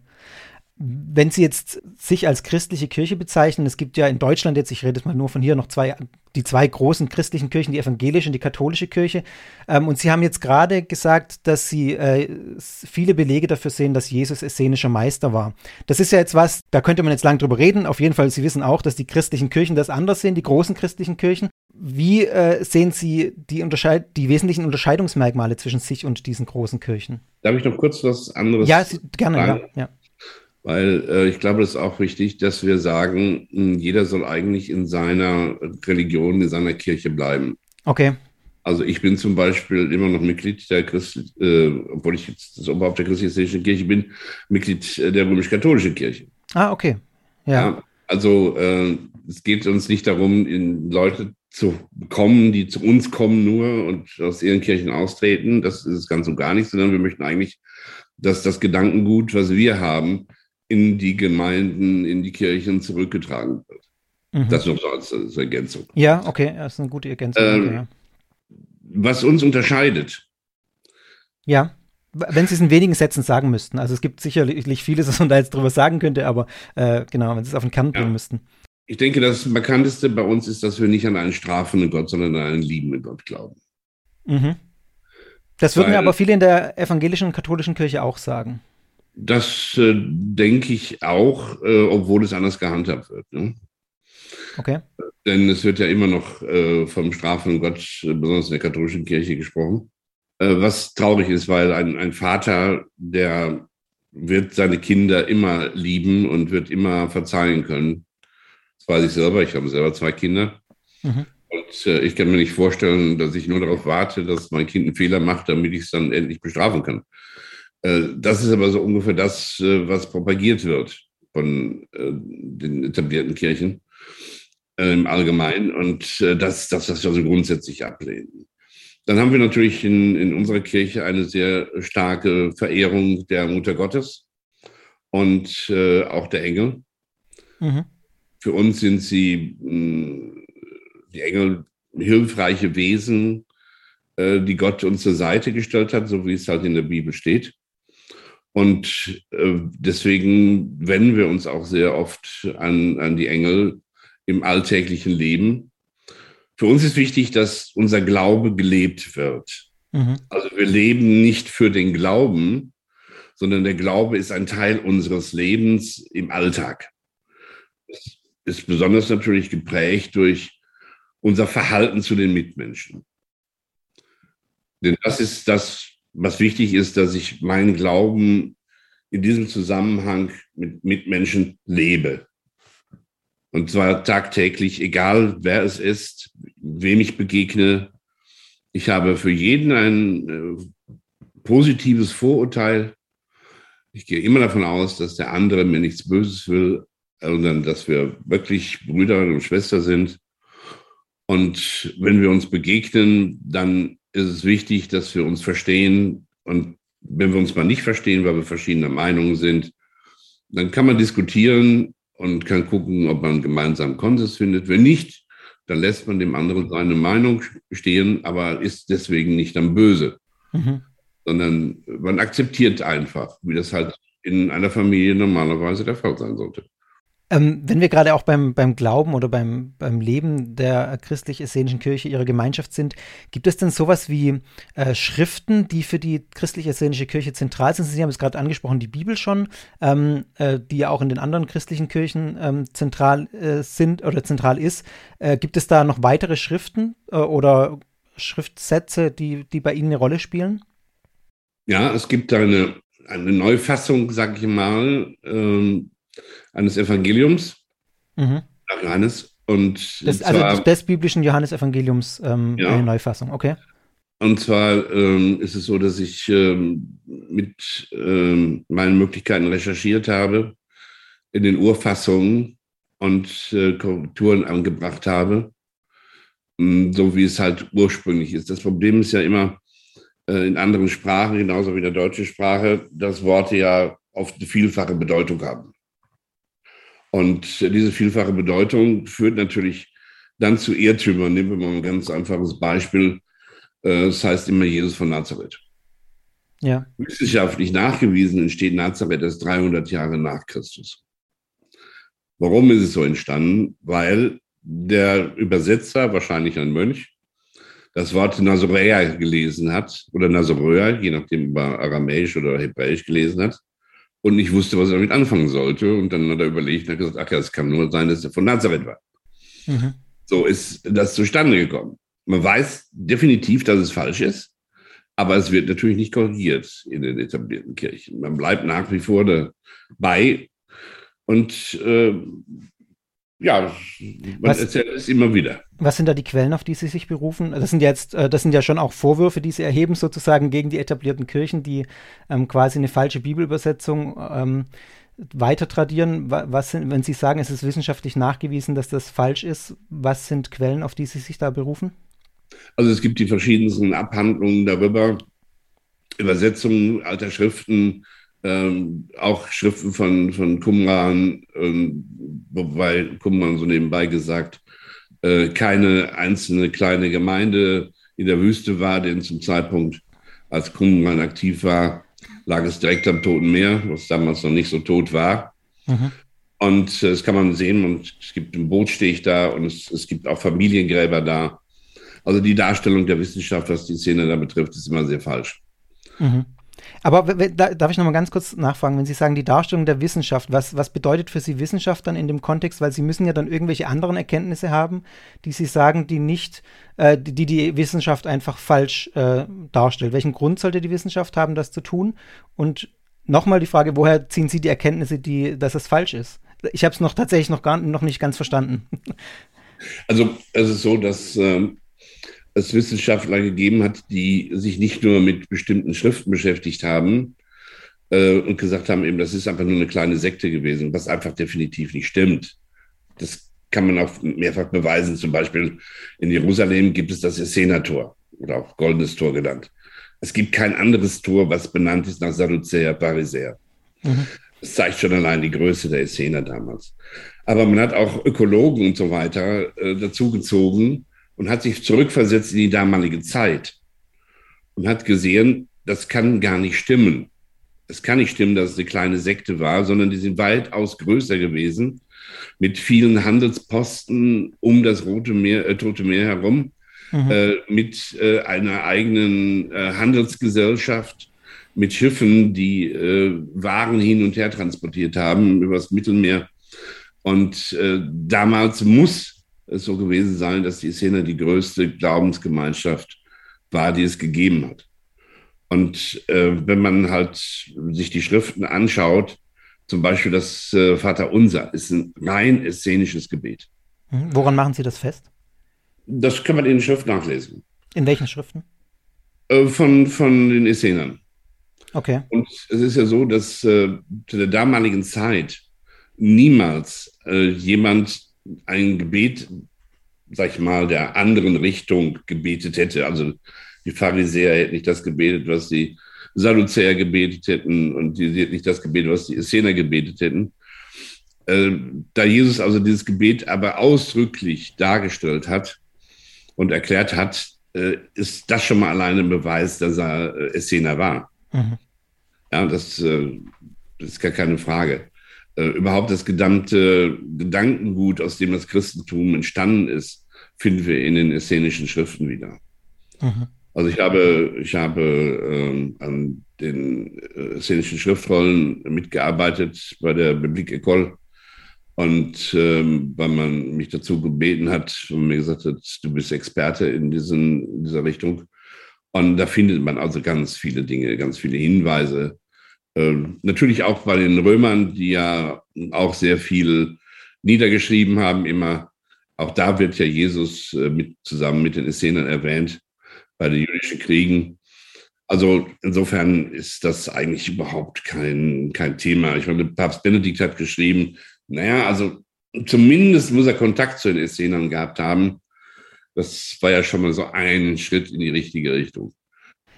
wenn Sie jetzt sich als christliche Kirche bezeichnen, es gibt ja in Deutschland jetzt, ich rede jetzt mal nur von hier, noch zwei, die zwei großen christlichen Kirchen, die evangelische und die katholische Kirche. Ähm, und Sie haben jetzt gerade gesagt, dass Sie äh, viele Belege dafür sehen, dass Jesus essenischer Meister war. Das ist ja jetzt was, da könnte man jetzt lang drüber reden. Auf jeden Fall, Sie wissen auch, dass die christlichen Kirchen das anders sehen, die großen christlichen Kirchen. Wie äh, sehen Sie die, Unterscheid die wesentlichen Unterscheidungsmerkmale zwischen sich und diesen großen Kirchen? Darf ich noch kurz was anderes? Ja, gerne, ja, ja. Weil äh, ich glaube, es ist auch wichtig, dass wir sagen, jeder soll eigentlich in seiner Religion, in seiner Kirche bleiben. Okay. Also ich bin zum Beispiel immer noch Mitglied der Christ, äh, obwohl ich jetzt das Oberhaupt der christlichen Kirche bin, Mitglied der römisch-katholischen Kirche. Ah, okay. Ja. ja also äh, es geht uns nicht darum, in Leute zu bekommen, die zu uns kommen nur und aus ihren Kirchen austreten. Das ist es ganz und gar nicht, sondern wir möchten eigentlich, dass das Gedankengut, was wir haben, in die Gemeinden, in die Kirchen zurückgetragen wird. Mhm. Das noch so als, als, Ergänzung. Ja, okay, das ist eine gute Ergänzung. Ähm, ja. Was uns unterscheidet. Ja, wenn Sie es in wenigen Sätzen sagen müssten. Also es gibt sicherlich vieles, was man da jetzt drüber sagen könnte, aber äh, genau, wenn Sie es auf den Kern bringen ja. müssten. Ich denke, das Bekannteste bei uns ist, dass wir nicht an einen strafenden Gott, sondern an einen liebenden Gott glauben. Mhm. Das würden Weil, aber viele in der evangelischen und katholischen Kirche auch sagen. Das äh, denke ich auch, äh, obwohl es anders gehandhabt wird. Ne? Okay. Denn es wird ja immer noch äh, vom strafenden Gott, besonders in der katholischen Kirche, gesprochen. Äh, was traurig ist, weil ein, ein Vater, der wird seine Kinder immer lieben und wird immer verzeihen können. Das weiß ich selber. Ich habe selber zwei Kinder. Mhm. Und äh, ich kann mir nicht vorstellen, dass ich nur darauf warte, dass mein Kind einen Fehler macht, damit ich es dann endlich bestrafen kann. Äh, das ist aber so ungefähr das, äh, was propagiert wird von äh, den etablierten Kirchen äh, im Allgemeinen. Und äh, das, das, was wir also grundsätzlich ablehnen. Dann haben wir natürlich in, in unserer Kirche eine sehr starke Verehrung der Mutter Gottes und auch der Engel. Mhm. Für uns sind sie mh, hm, die Engel hilfreiche Wesen, äh, die Gott uns zur Seite gestellt hat, so wie es halt in der Bibel steht. Und äh, deswegen wenden wir uns auch sehr oft an, an die Engel im alltäglichen Leben für uns ist wichtig, dass unser Glaube gelebt wird. Mhm. Also wir leben nicht für den Glauben, sondern der Glaube ist ein Teil unseres Lebens im Alltag. Ist besonders natürlich geprägt durch unser Verhalten zu den Mitmenschen. Denn das ist das, was wichtig ist, dass ich meinen Glauben in diesem Zusammenhang mit Mitmenschen lebe. Und zwar tagtäglich, egal wer es ist, wem ich begegne. Ich habe für jeden ein äh, positives Vorurteil. Ich gehe immer davon aus, dass der andere mir nichts Böses will, sondern dass wir wirklich Brüder und Schwester sind. Und wenn wir uns begegnen, dann ist es wichtig, dass wir uns verstehen. Und wenn wir uns mal nicht verstehen, weil wir verschiedener Meinungen sind, dann kann man diskutieren und kann gucken, ob man gemeinsam Konsens findet. Wenn nicht, dann lässt man dem anderen seine Meinung stehen, aber ist deswegen nicht dann böse, mhm. sondern man akzeptiert einfach, wie das halt in einer Familie normalerweise der Fall sein sollte. Ähm, wenn wir gerade auch beim, beim Glauben oder beim, beim Leben der christlich-essenischen Kirche, ihrer Gemeinschaft sind, gibt es denn sowas wie äh, Schriften, die für die christlich-essenische Kirche zentral sind? Sie haben es gerade angesprochen, die Bibel schon, ähm, äh, die ja auch in den anderen christlichen Kirchen ähm, zentral äh, sind oder zentral ist. Äh, gibt es da noch weitere Schriften äh, oder Schriftsätze, die, die bei Ihnen eine Rolle spielen? Ja, es gibt eine, eine Neufassung, sage ich mal, ähm, eines Evangeliums mhm. nach Johannes. Und das, also zwar, des biblischen Johannesevangeliums ähm, ja. eine Neufassung, okay. Und zwar ähm, ist es so, dass ich ähm, mit ähm, meinen Möglichkeiten recherchiert habe in den Urfassungen und äh, Korrekturen angebracht habe, ähm, so wie es halt ursprünglich ist. Das Problem ist ja immer äh, in anderen Sprachen, genauso wie in der deutschen Sprache, dass Worte ja oft eine vielfache Bedeutung haben. Und diese vielfache Bedeutung führt natürlich dann zu Irrtümern. Nehmen wir mal ein ganz einfaches Beispiel. Äh, das heißt immer Jesus von Nazareth. Ja. Wissenschaftlich nachgewiesen entsteht Nazareth erst 300 Jahre nach Christus. Warum ist es so entstanden? Weil der Übersetzer, wahrscheinlich ein Mönch, das Wort Nazoräer gelesen hat oder Nazoräer, je nachdem, ob er Aramäisch oder Hebräisch gelesen hat und nicht wusste, was er damit anfangen sollte. Und dann hat er überlegt und hat gesagt, ach ja, es kann nur sein, dass er von Nazareth war. Mhm. So ist das zustande gekommen. Man weiß definitiv, dass es falsch ist, aber es wird natürlich nicht korrigiert in den etablierten Kirchen. Man bleibt nach wie vor dabei und äh, ja, man was, erzählt es immer wieder. Was sind da die Quellen, auf die Sie sich berufen? Das sind jetzt, äh, das sind ja schon auch Vorwürfe, die Sie erheben, sozusagen gegen die etablierten Kirchen, die ähm, quasi eine falsche Bibelübersetzung ähm, weiter tradieren. Was sind, wenn Sie sagen, es ist wissenschaftlich nachgewiesen, dass das falsch ist, was sind Quellen, auf die Sie sich da berufen? Also es gibt die verschiedensten Abhandlungen darüber, Übersetzungen alter Schriften, ähm, auch Schriften von, von Qumran, ähm, wobei Qumran so nebenbei gesagt, äh, keine einzelne kleine Gemeinde in der Wüste war, denn zum Zeitpunkt, als Qumran aktiv war, lag es direkt am Toten Meer, was damals noch nicht so tot war. Mhm. Und äh, das kann man sehen, und es gibt ein Bootsteg da und es, es gibt auch Familiengräber da. Also die Darstellung der Wissenschaft, was die Szene da betrifft, ist immer sehr falsch. Mhm. Aber darf ich noch mal ganz kurz nachfragen, wenn Sie sagen, die Darstellung der Wissenschaft, was, was bedeutet für Sie Wissenschaft dann in dem Kontext? Weil Sie müssen ja dann irgendwelche anderen Erkenntnisse haben, die Sie sagen, die nicht, äh, die die Wissenschaft einfach falsch äh, darstellt. Welchen Grund sollte die Wissenschaft haben, das zu tun? Und nochmal die Frage, woher ziehen Sie die Erkenntnisse, die, dass es falsch ist? Ich habe es noch tatsächlich noch, gar, noch nicht ganz verstanden. Also es ist so, dass äh, es Wissenschaftler gegeben hat, die sich nicht nur mit bestimmten Schriften beschäftigt haben äh, und gesagt haben, eben, das ist einfach nur eine kleine Sekte gewesen, was einfach definitiv nicht stimmt. Das kann man auch mehrfach beweisen. Zum Beispiel in Jerusalem gibt es das Essener-Tor oder auch Goldenes Tor genannt. Es gibt kein anderes Tor, was benannt ist nach Sadduzäer, Pharisäer. Mhm. Das zeigt schon allein die Größe der Essener damals. Aber man hat auch Ökologen und so weiter äh, dazugezogen und hat sich zurückversetzt in die damalige Zeit und hat gesehen, das kann gar nicht stimmen. Es kann nicht stimmen, dass es eine kleine Sekte war, sondern die sind weitaus größer gewesen, mit vielen Handelsposten um das Rote Meer, äh, Tote Meer herum, mhm. äh, mit äh, einer eigenen äh, Handelsgesellschaft, mit Schiffen, die äh, Waren hin und her transportiert haben übers Mittelmeer. Und äh, damals muss es so gewesen sein, dass die Szene die größte Glaubensgemeinschaft war, die es gegeben hat. Und äh, wenn man halt sich die Schriften anschaut, zum Beispiel das äh, Vater Unser ist ein rein szenisches Gebet. Hm, woran machen Sie das fest? Das kann man in den Schriften nachlesen. In welchen Schriften? Äh, von, von den Essenern. Okay. Und es ist ja so, dass äh, zu der damaligen Zeit niemals äh, jemand ein Gebet, sag ich mal, der anderen Richtung gebetet hätte. Also die Pharisäer hätten nicht das gebetet, was die Sadduzäer gebetet hätten und die, hätten nicht das gebetet, was die Essener gebetet hätten. Äh, da Jesus also dieses Gebet aber ausdrücklich dargestellt hat und erklärt hat, äh, ist das schon mal alleine ein Beweis, dass er äh, Essener war. Mhm. Ja, das, äh, das ist gar keine Frage äh, überhaupt das gedammte Gedankengut, aus dem das Christentum entstanden ist, finden wir in den essenischen Schriften wieder. Mhm. Also ich habe, ich habe ähm, an den äh, essenischen Schriftrollen mitgearbeitet bei der Biblique École. Und ähm, weil man mich dazu gebeten hat und mir gesagt hat, du bist Experte in, diesen, in dieser Richtung. Und da findet man also ganz viele Dinge, ganz viele Hinweise ähm, natürlich auch bei den Römern, die ja auch sehr viel niedergeschrieben haben, immer. Auch da wird ja Jesus äh, mit, zusammen mit den Essenern erwähnt bei den jüdischen Kriegen. Also insofern ist das eigentlich überhaupt kein, kein Thema. Ich meine, Papst Benedikt hat geschrieben, naja, also zumindest muss er Kontakt zu den Essenern gehabt haben. Das war ja schon mal so ein Schritt in die richtige Richtung.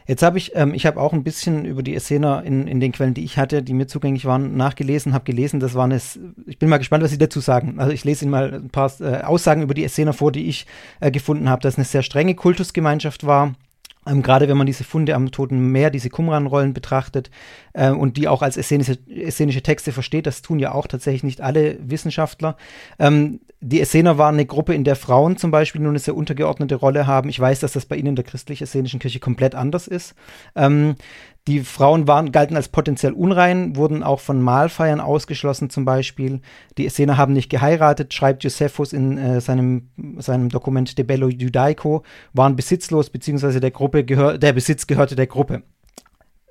Jetzt habe ich, ähm, ich habe auch ein bisschen über die Essener in, in den Quellen, die ich hatte, die mir zugänglich waren, nachgelesen, habe gelesen, das waren es, ich bin mal gespannt, was Sie dazu sagen. Also ich lese Ihnen mal ein paar äh, Aussagen über die Essener vor, die ich äh, gefunden habe, dass eine sehr strenge Kultusgemeinschaft war, ähm, Gerade wenn man diese Funde am Toten Meer, diese Qumran-Rollen betrachtet äh, und die auch als essenische, essenische, Texte versteht, das tun ja auch tatsächlich nicht alle Wissenschaftler. Ähm, die Essener waren eine Gruppe, in der Frauen zum Beispiel nur eine sehr untergeordnete Rolle haben. Ich weiß, dass das bei Ihnen in der christlich-essenischen Kirche komplett anders ist. Ähm, die Frauen waren, galten als potenziell unrein, wurden auch von Mahlfeiern ausgeschlossen zum Beispiel. Die Essener haben nicht geheiratet, schreibt Josephus in äh, seinem, seinem Dokument De Bello Judaico, waren besitzlos, beziehungsweise der, Gruppe gehör, der Besitz gehörte der Gruppe.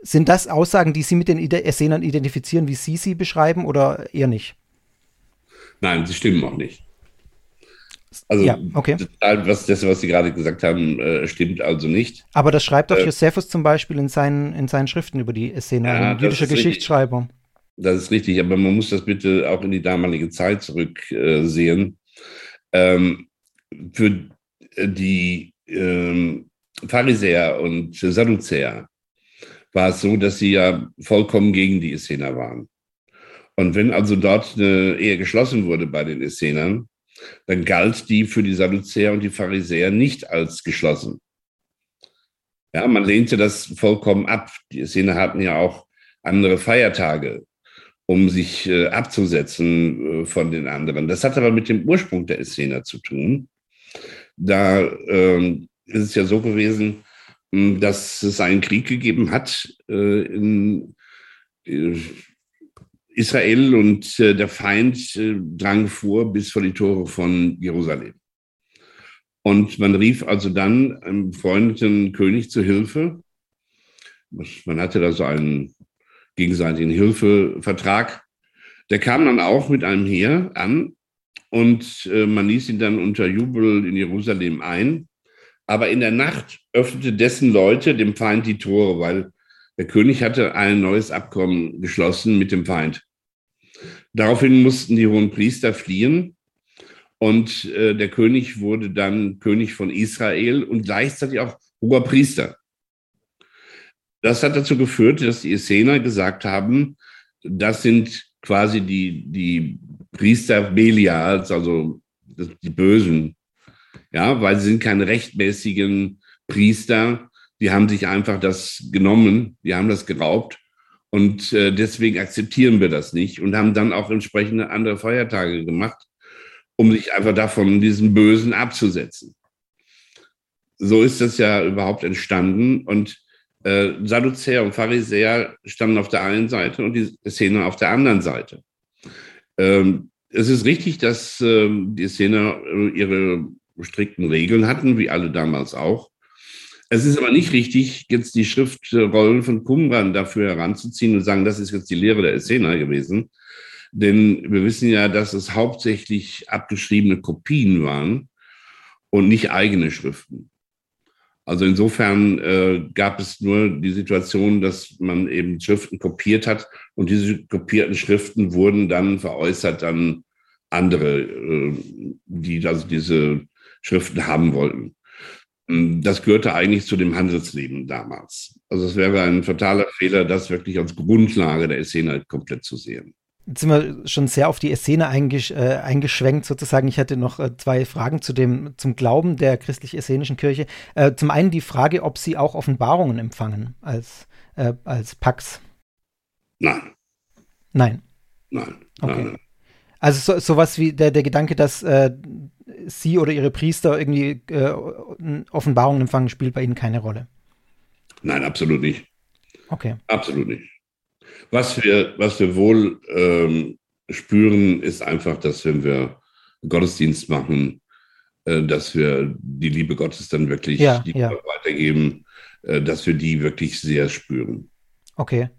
Sind das Aussagen, die Sie mit den Essenern identifizieren, wie Sie sie beschreiben, oder eher nicht? Nein, sie stimmen auch nicht. Also ja, okay. was, das, was Sie gerade gesagt haben, äh, stimmt also nicht. Aber das schreibt doch äh, Josephus zum Beispiel in seinen, in seinen Schriften über die Szene, ja, jüdischer Geschichtsschreiber. Richtig. Das ist richtig, aber man muss das bitte auch in die damalige Zeit zurücksehen. Äh, ähm, für die ähm, Pharisäer und Sadduzäer war es so, dass sie ja vollkommen gegen die Essener waren. Und wenn also dort eine Ehe geschlossen wurde bei den Essenern, dann galt die für die Sadduzäer und die Pharisäer nicht als geschlossen. Ja, man lehnte das vollkommen ab. Die Essener hatten ja auch andere Feiertage, um sich äh, abzusetzen äh, von den anderen. Das hat aber mit dem Ursprung der Essener zu tun. Da äh, ist es ja so gewesen, hm, dass es einen Krieg gegeben hat äh, in, äh, Israel und äh, der Feind äh, drang vor bis vor die Tore von Jerusalem. Und man rief also dann einem befreundeten König zu Hilfe. Man hatte da so einen gegenseitigen Hilfevertrag. Der kam dann auch mit einem Heer an und äh, man ließ ihn dann unter Jubel in Jerusalem ein. Aber in der Nacht öffnete dessen Leute dem Feind die Tore, weil der König hatte ein neues Abkommen geschlossen mit dem Feind. Daraufhin mussten die hohen Priester fliehen und äh, der König wurde dann König von Israel und gleichzeitig auch hoher Priester. Das hat dazu geführt, dass die Essener gesagt haben, das sind quasi die, die Priester Belials, also die Bösen, ja, weil sie sind keine rechtmäßigen Priester, die haben sich einfach das genommen, die haben das geraubt und äh, deswegen akzeptieren wir das nicht und haben dann auch entsprechende andere Feiertage gemacht, um sich einfach davon, diesen Bösen abzusetzen. So ist das ja überhaupt entstanden und äh, Sadduzäer und Pharisäer standen auf der einen Seite und die Szene auf der anderen Seite. Ähm, es ist richtig, dass ähm, die Szene äh, ihre strikten Regeln hatten, wie alle damals auch. Es ist aber nicht richtig, jetzt die Schriftrollen von Qumran dafür heranzuziehen und sagen, das ist jetzt die Lehre der Essener gewesen. Denn wir wissen ja, dass es hauptsächlich abgeschriebene Kopien waren und nicht eigene Schriften. Also insofern äh, gab es nur die Situation, dass man eben Schriften kopiert hat und diese kopierten Schriften wurden dann veräußert an andere, äh, die also diese Schriften haben wollten. Ähm, das gehörte eigentlich zu dem Handelsleben damals. Also es wäre ein fataler Fehler, das wirklich als Grundlage der Szene komplett zu sehen. Jetzt sind wir schon sehr auf die Szene eingesch äh, eingeschwenkt, sozusagen. Ich hätte noch äh, zwei Fragen zu dem, zum Glauben der christlich-essenischen Kirche. Äh, zum einen die Frage, ob sie auch Offenbarungen empfangen als, äh, als Pax. Nein. Nein. Nein. Okay. Nein. Also so, sowas wie der, der Gedanke, dass äh, Sie oder Ihre Priester irgendwie äh, Offenbarungen empfangen, spielt bei Ihnen keine Rolle. Nein, absolut nicht. Okay. Absolut nicht. Was wir, was wir wohl ähm, spüren, ist einfach, dass wenn wir Gottesdienst machen, äh, dass wir die Liebe Gottes dann wirklich ja, ja. weitergeben, äh, dass wir die wirklich sehr spüren. Okay.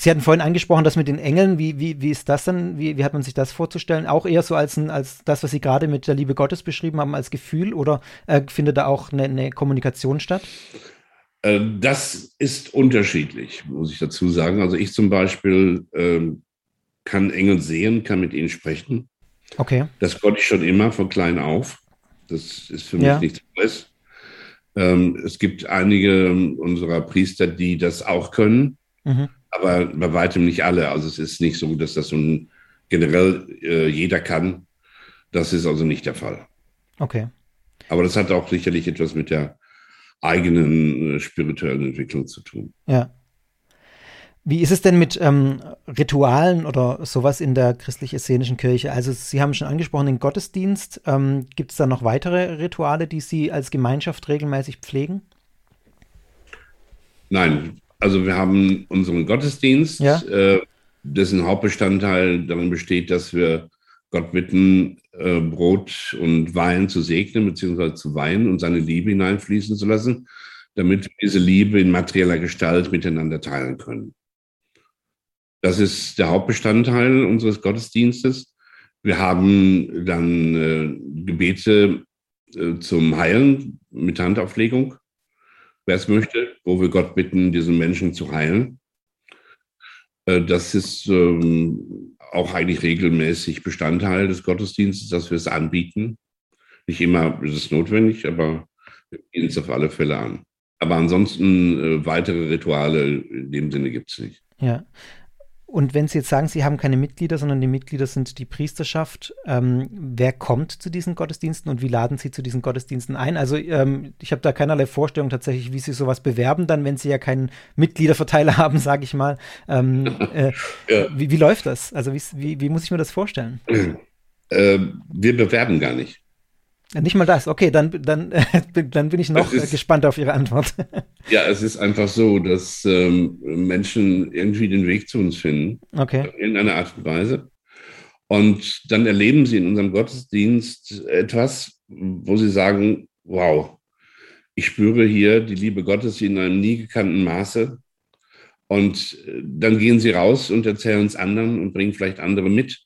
Sie hatten vorhin angesprochen, das mit den Engeln. Wie, wie, wie ist das dann? Wie, wie hat man sich das vorzustellen? Auch eher so als, ein, als das, was Sie gerade mit der Liebe Gottes beschrieben haben, als Gefühl? Oder äh, findet da auch eine, eine Kommunikation statt? Äh, das ist unterschiedlich, muss ich dazu sagen. Also ich zum Beispiel äh, kann Engel sehen, kann mit ihnen sprechen. Okay. Das konnte ich schon immer von klein auf. Das ist für mich ja. nichts Neues. Ähm, es gibt einige unserer Priester, die das auch können. Mhm aber bei weitem nicht alle. Also es ist nicht so, dass das so ein generell äh, jeder kann. Das ist also nicht der Fall. Okay. Aber das hat auch sicherlich etwas mit der eigenen äh, spirituellen Entwicklung zu tun. Ja. Wie ist es denn mit ähm, Ritualen oder sowas in der christlich-essenischen Kirche? Also Sie haben schon angesprochen, den Gottesdienst. Ähm, Gibt es da noch weitere Rituale, die Sie als Gemeinschaft regelmäßig pflegen? Nein, also wir haben unseren Gottesdienst, ja. äh, dessen Hauptbestandteil darin besteht, dass wir Gott bitten, äh, Brot und Wein zu segnen, beziehungsweise zu weinen und seine Liebe hineinfließen zu lassen, damit wir diese Liebe in materieller Gestalt miteinander teilen können. Das ist der Hauptbestandteil unseres Gottesdienstes. Wir haben dann äh, Gebete äh, zum Heilen mit Handauflegung wer es möchte, wo wir Gott bitten, diesen Menschen zu heilen. Äh, das ist ähm, auch eigentlich regelmäßig Bestandteil des Gottesdienstes, dass wir es anbieten. Nicht immer ist es notwendig, aber wir bieten es auf alle Fälle an. Aber ansonsten äh, weitere Rituale in dem Sinne gibt es nicht. Ja. Und wenn Sie jetzt sagen, Sie haben keine Mitglieder, sondern die Mitglieder sind die Priesterschaft, ähm, wer kommt zu diesen Gottesdiensten und wie laden Sie zu diesen Gottesdiensten ein? Also ähm, ich habe da keinerlei Vorstellung tatsächlich, wie Sie sowas bewerben, dann, wenn Sie ja keinen Mitgliederverteiler haben, sage ich mal. Ähm, äh, ja. wie, wie, läuft das? Also wie, wie, wie, muss ich mir das vorstellen? Äh, wir bewerben gar nicht. Nicht mal das. Okay, dann, dann, dann bin ich noch ist, gespannt auf Ihre Antwort. Ja, es ist einfach so, dass ähm, Menschen irgendwie den Weg zu uns finden. Okay. In einer Art und Weise. Und dann erleben sie in unserem Gottesdienst etwas, wo sie sagen, wow, ich spüre hier die Liebe Gottes in einem nie gekannten Maße. Und äh, dann gehen sie raus und erzählen es anderen und bringen vielleicht andere mit.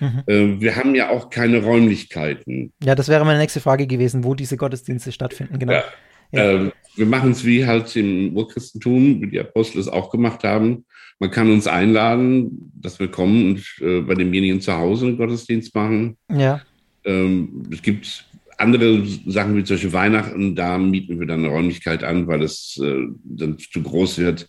Mhm. Äh, wir haben ja auch keine Räumlichkeiten. Ja, das wäre meine nächste Frage gewesen, wo diese Gottesdienste stattfinden. Genau. Ja. Ja. Äh, wir machen es wie halt im Urchristentum, wie die Apostel es auch gemacht haben. Man kann uns einladen, dass wir kommen und äh, bei demjenigen zu Hause einen Gottesdienst machen. Ja. Ähm, es gibt andere Sachen wie solche Weihnachten, da mieten wir dann eine Räumlichkeit an, weil es äh, dann zu groß wird.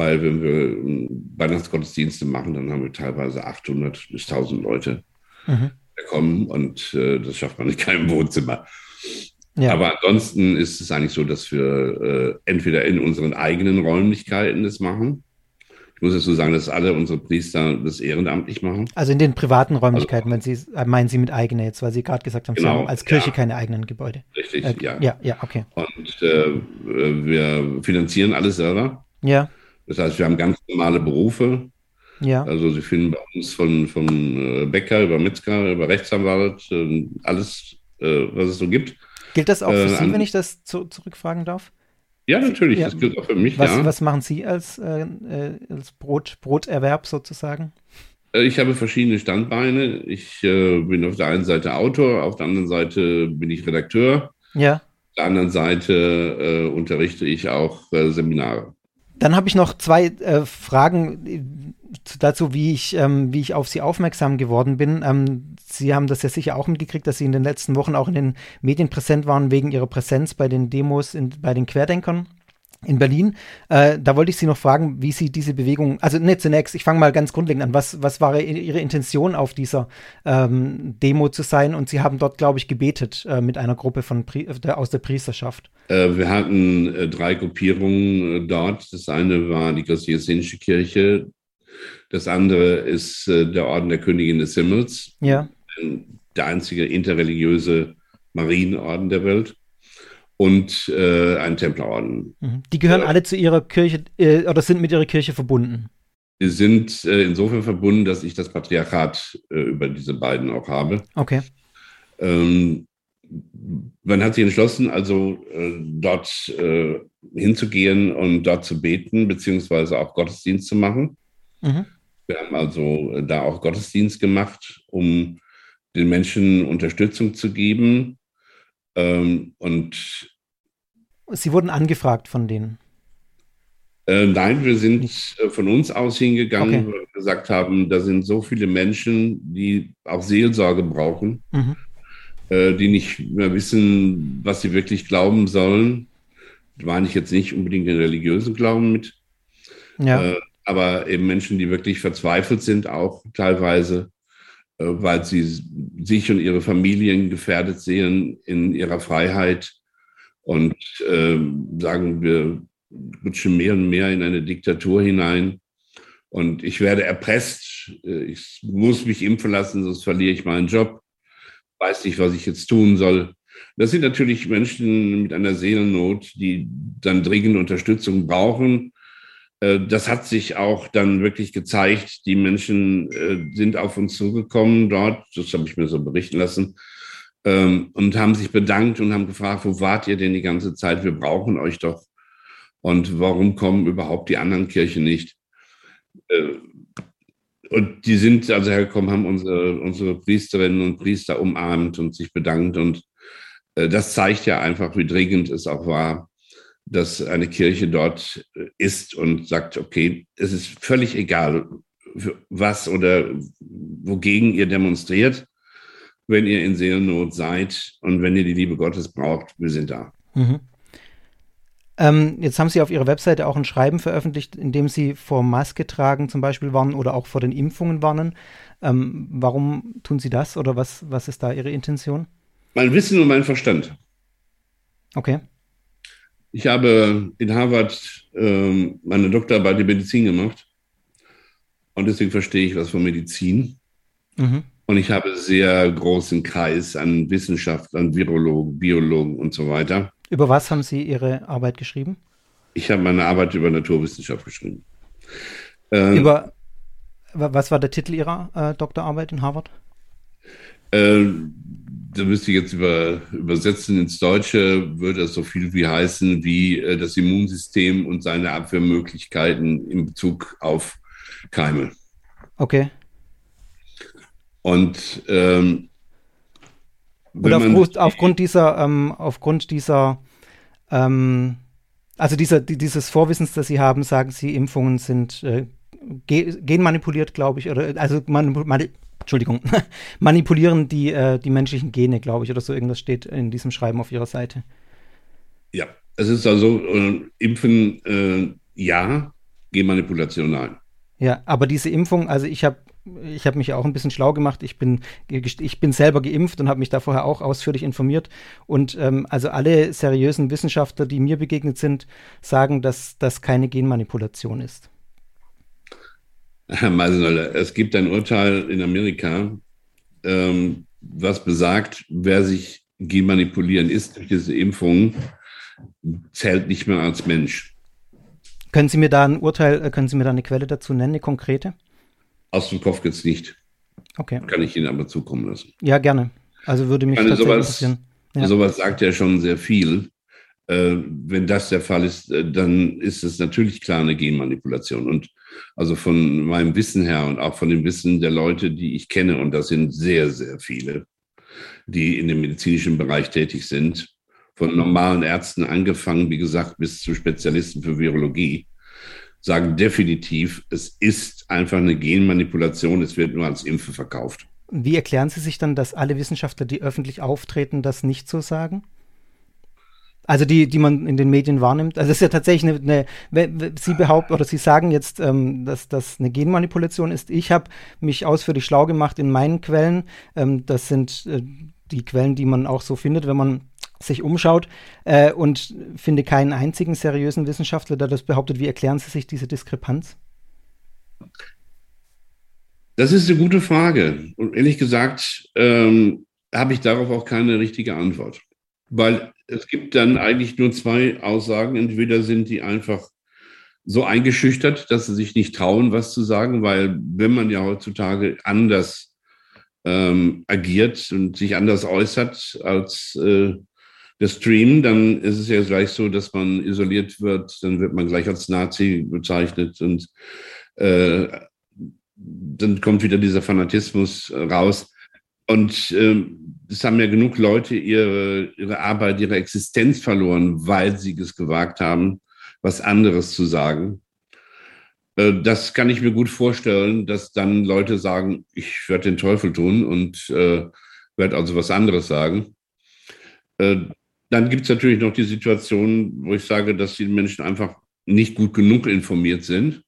Weil wenn wir ähm, Weihnachtsgottesdienste machen, dann haben wir teilweise 800 bis 1000 Leute, mhm. die kommen und äh, das schafft man nicht keinem Wohnzimmer. Ja. Aber ansonsten ist es eigentlich so, dass wir äh, entweder in unseren eigenen Räumlichkeiten das machen. Ich muss dazu sagen, dass alle unsere Priester das ehrenamtlich machen. Also in den privaten Räumlichkeiten, also, wenn Sie, äh, meinen Sie mit eigene jetzt, weil Sie gerade gesagt haben, genau, Sie haben als Kirche ja. keine eigenen Gebäude. Richtig, äh, ja. Ja, ja, okay. Und äh, wir finanzieren alles selber. Ja. Das heißt, wir haben ganz normale Berufe. Ja. Also Sie finden bei uns von, von äh, Bäcker über Metzger, über Rechtsanwalt, äh, alles, was es so gibt. Gilt das auch für äh, Sie, wenn ich das zu, zurückfragen darf? Ja, natürlich, ja. das gilt auch für mich. Was, ja. was machen Sie als, äh, äh als Brot, Broterwerb sozusagen? Äh, ich habe verschiedene Standbeine. Ich äh, bin auf der einen Seite Autor, auf der anderen Seite bin ich Redakteur. Ja. Auf der anderen Seite äh, unterrichte ich auch äh, Seminare. Dann habe ich noch zwei äh, Fragen dazu, wie ich, ähm, wie ich auf Sie aufmerksam geworden bin. Ähm, Sie haben das ja sicher auch mitgekriegt, dass Sie in den letzten Wochen auch in den Medien präsent waren wegen Ihrer Präsenz bei den Demos in, bei den Querdenkern in Berlin. Äh, da wollte ich Sie noch fragen, wie Sie diese Bewegung, also ne, zunächst, ich fange mal ganz grundlegend an. Was, was war Ihre Intention, auf dieser ähm, Demo zu sein? Und Sie haben dort, glaube ich, gebetet äh, mit einer Gruppe von Pri der, aus der Priesterschaft. Äh, wir hatten äh, drei Gruppierungen äh, dort. Das eine war die christlich Kirche. Das andere ist äh, der Orden der Königin des Himmels. Ja. Der einzige interreligiöse Marienorden der Welt und äh, ein Templerorden. Mhm. Die gehören äh, alle zu ihrer Kirche äh, oder sind mit ihrer Kirche verbunden? Die sind äh, insofern verbunden, dass ich das Patriarchat äh, über diese beiden auch habe. Okay. Ähm, man hat sich entschlossen, also äh, dort hinzugehen und dort zu beten, beziehungsweise auch Gottesdienst zu machen. Mhm. Wir haben also da auch Gottesdienst gemacht, um den Menschen Unterstützung zu geben ähm, und Sie wurden angefragt von denen? Äh, nein, wir sind äh, von uns aus hingegangen, okay. weil wir gesagt haben, da sind so viele Menschen, die auch Seelsorge brauchen, mhm. äh, die nicht mehr wissen, was sie wirklich glauben sollen. Da meine ich jetzt nicht unbedingt den religiösen Glauben mit, ja. Äh, aber eben Menschen, die wirklich verzweifelt sind, auch teilweise weil sie sich und ihre Familien gefährdet sehen in ihrer Freiheit und äh, sagen, wir rutschen mehr und mehr in eine Diktatur hinein. Und ich werde erpresst, äh, ich muss mich impfen lassen, sonst verliere ich meinen Job, weiß nicht, was ich jetzt tun soll. Das sind natürlich Menschen mit einer Seelennot, die dann dringend Unterstützung brauchen äh, das hat sich auch dann wirklich gezeigt. Die Menschen äh, sind auf uns zugekommen dort, das habe ich mir so berichten lassen, ähm, und haben sich bedankt und haben gefragt, wo wart ihr denn die ganze Zeit? Wir brauchen euch doch. Und warum kommen überhaupt die anderen Kirchen nicht? Äh, und die sind also hergekommen, haben unsere, unsere Priesterinnen und Priester umarmt und sich bedankt. Und das zeigt ja einfach, wie dringend es auch war, dass eine Kirche dort äh, ist und sagt, okay, es ist völlig egal, was oder wogegen ihr demonstriert, wenn ihr in Seelennot seid und wenn ihr die Liebe Gottes braucht, wir sind da. Mhm. Ähm, jetzt haben Sie auf Ihrer Webseite auch ein Schreiben veröffentlicht, in dem Sie vor Maske tragen zum Beispiel warnen oder auch vor den Impfungen warnen. Ähm, warum tun Sie das oder was, was ist da Ihre Intention? Mein Wissen und mein Verstand. Okay. Ich habe in Harvard ähm, meine Doktorarbeit in Medizin gemacht und deswegen verstehe ich was von Medizin. Mhm. Und ich habe sehr großen Kreis an Wissenschaftlern, Virologen, Biologen und so weiter. Über was haben Sie Ihre Arbeit geschrieben? Ich habe meine Arbeit über Naturwissenschaft geschrieben. Ähm, über was war der Titel Ihrer äh, Doktorarbeit in Harvard? Äh, da müsste ich jetzt über, übersetzen ins Deutsche, würde das so viel wie heißen, wie äh, das Immunsystem und seine Abwehrmöglichkeiten in Bezug auf Keime. Okay. Und ähm, und aufgrund, aufgrund dieser, ähm, aufgrund dieser, ähm, also dieser, dieses Vorwissens, das Sie haben, sagen Sie, Impfungen sind äh, genmanipuliert, glaube ich, oder also man, man, Entschuldigung, manipulieren die, äh, die menschlichen Gene, glaube ich, oder so irgendwas steht in diesem Schreiben auf Ihrer Seite. Ja, es ist also äh, Impfen äh, ja, Genmanipulation nein. Ja, aber diese Impfung, also ich habe ich habe mich auch ein bisschen schlau gemacht. Ich bin, ich bin selber geimpft und habe mich da vorher auch ausführlich informiert. Und ähm, also alle seriösen Wissenschaftler, die mir begegnet sind, sagen, dass das keine Genmanipulation ist. Herr Meisenöller, es gibt ein Urteil in Amerika, ähm, was besagt, wer sich genmanipulieren ist durch diese Impfung, zählt nicht mehr als Mensch. Können Sie mir da ein Urteil, äh, können Sie mir da eine Quelle dazu nennen, eine konkrete? Aus dem Kopf jetzt nicht. Okay. Kann ich Ihnen aber zukommen lassen. Ja, gerne. Also würde mich meine, sowas, interessieren. Ja. Sowas sagt ja schon sehr viel. Äh, wenn das der Fall ist, äh, dann ist es natürlich klar eine Genmanipulation. Und also von meinem Wissen her und auch von dem Wissen der Leute, die ich kenne, und das sind sehr, sehr viele, die in dem medizinischen Bereich tätig sind, von normalen Ärzten angefangen, wie gesagt, bis zu Spezialisten für Virologie, sagen definitiv, es ist einfach eine Genmanipulation, es wird nur als Impfe verkauft. Wie erklären Sie sich dann, dass alle Wissenschaftler, die öffentlich auftreten, das nicht so sagen? Also die, die man in den Medien wahrnimmt. Also es ist ja tatsächlich eine, eine Sie behaupten oder Sie sagen jetzt, ähm, dass das eine Genmanipulation ist. Ich habe mich ausführlich schlau gemacht in meinen Quellen. Ähm, das sind äh, die Quellen, die man auch so findet, wenn man sich umschaut äh, und finde keinen einzigen seriösen Wissenschaftler, der das behauptet. Wie erklären Sie sich diese Diskrepanz? Das ist eine gute Frage. Und ehrlich gesagt ähm, habe ich darauf auch keine richtige Antwort. Weil es gibt dann eigentlich nur zwei Aussagen. Entweder sind die einfach so eingeschüchtert, dass sie sich nicht trauen, was zu sagen, weil wenn man ja heutzutage anders ähm, agiert und sich anders äußert als äh, der Stream, dann ist es ja gleich so, dass man isoliert wird, dann wird man gleich als Nazi bezeichnet und äh, dann kommt wieder dieser Fanatismus raus. Und ähm, es haben ja genug Leute ihre, ihre Arbeit, ihre Existenz verloren, weil sie es gewagt haben, was anderes zu sagen. Äh, das kann ich mir gut vorstellen, dass dann Leute sagen, ich werde den Teufel tun und äh, werde also was anderes sagen. Äh, dann gibt es natürlich noch die Situation, wo ich sage, dass die Menschen einfach nicht gut genug informiert sind,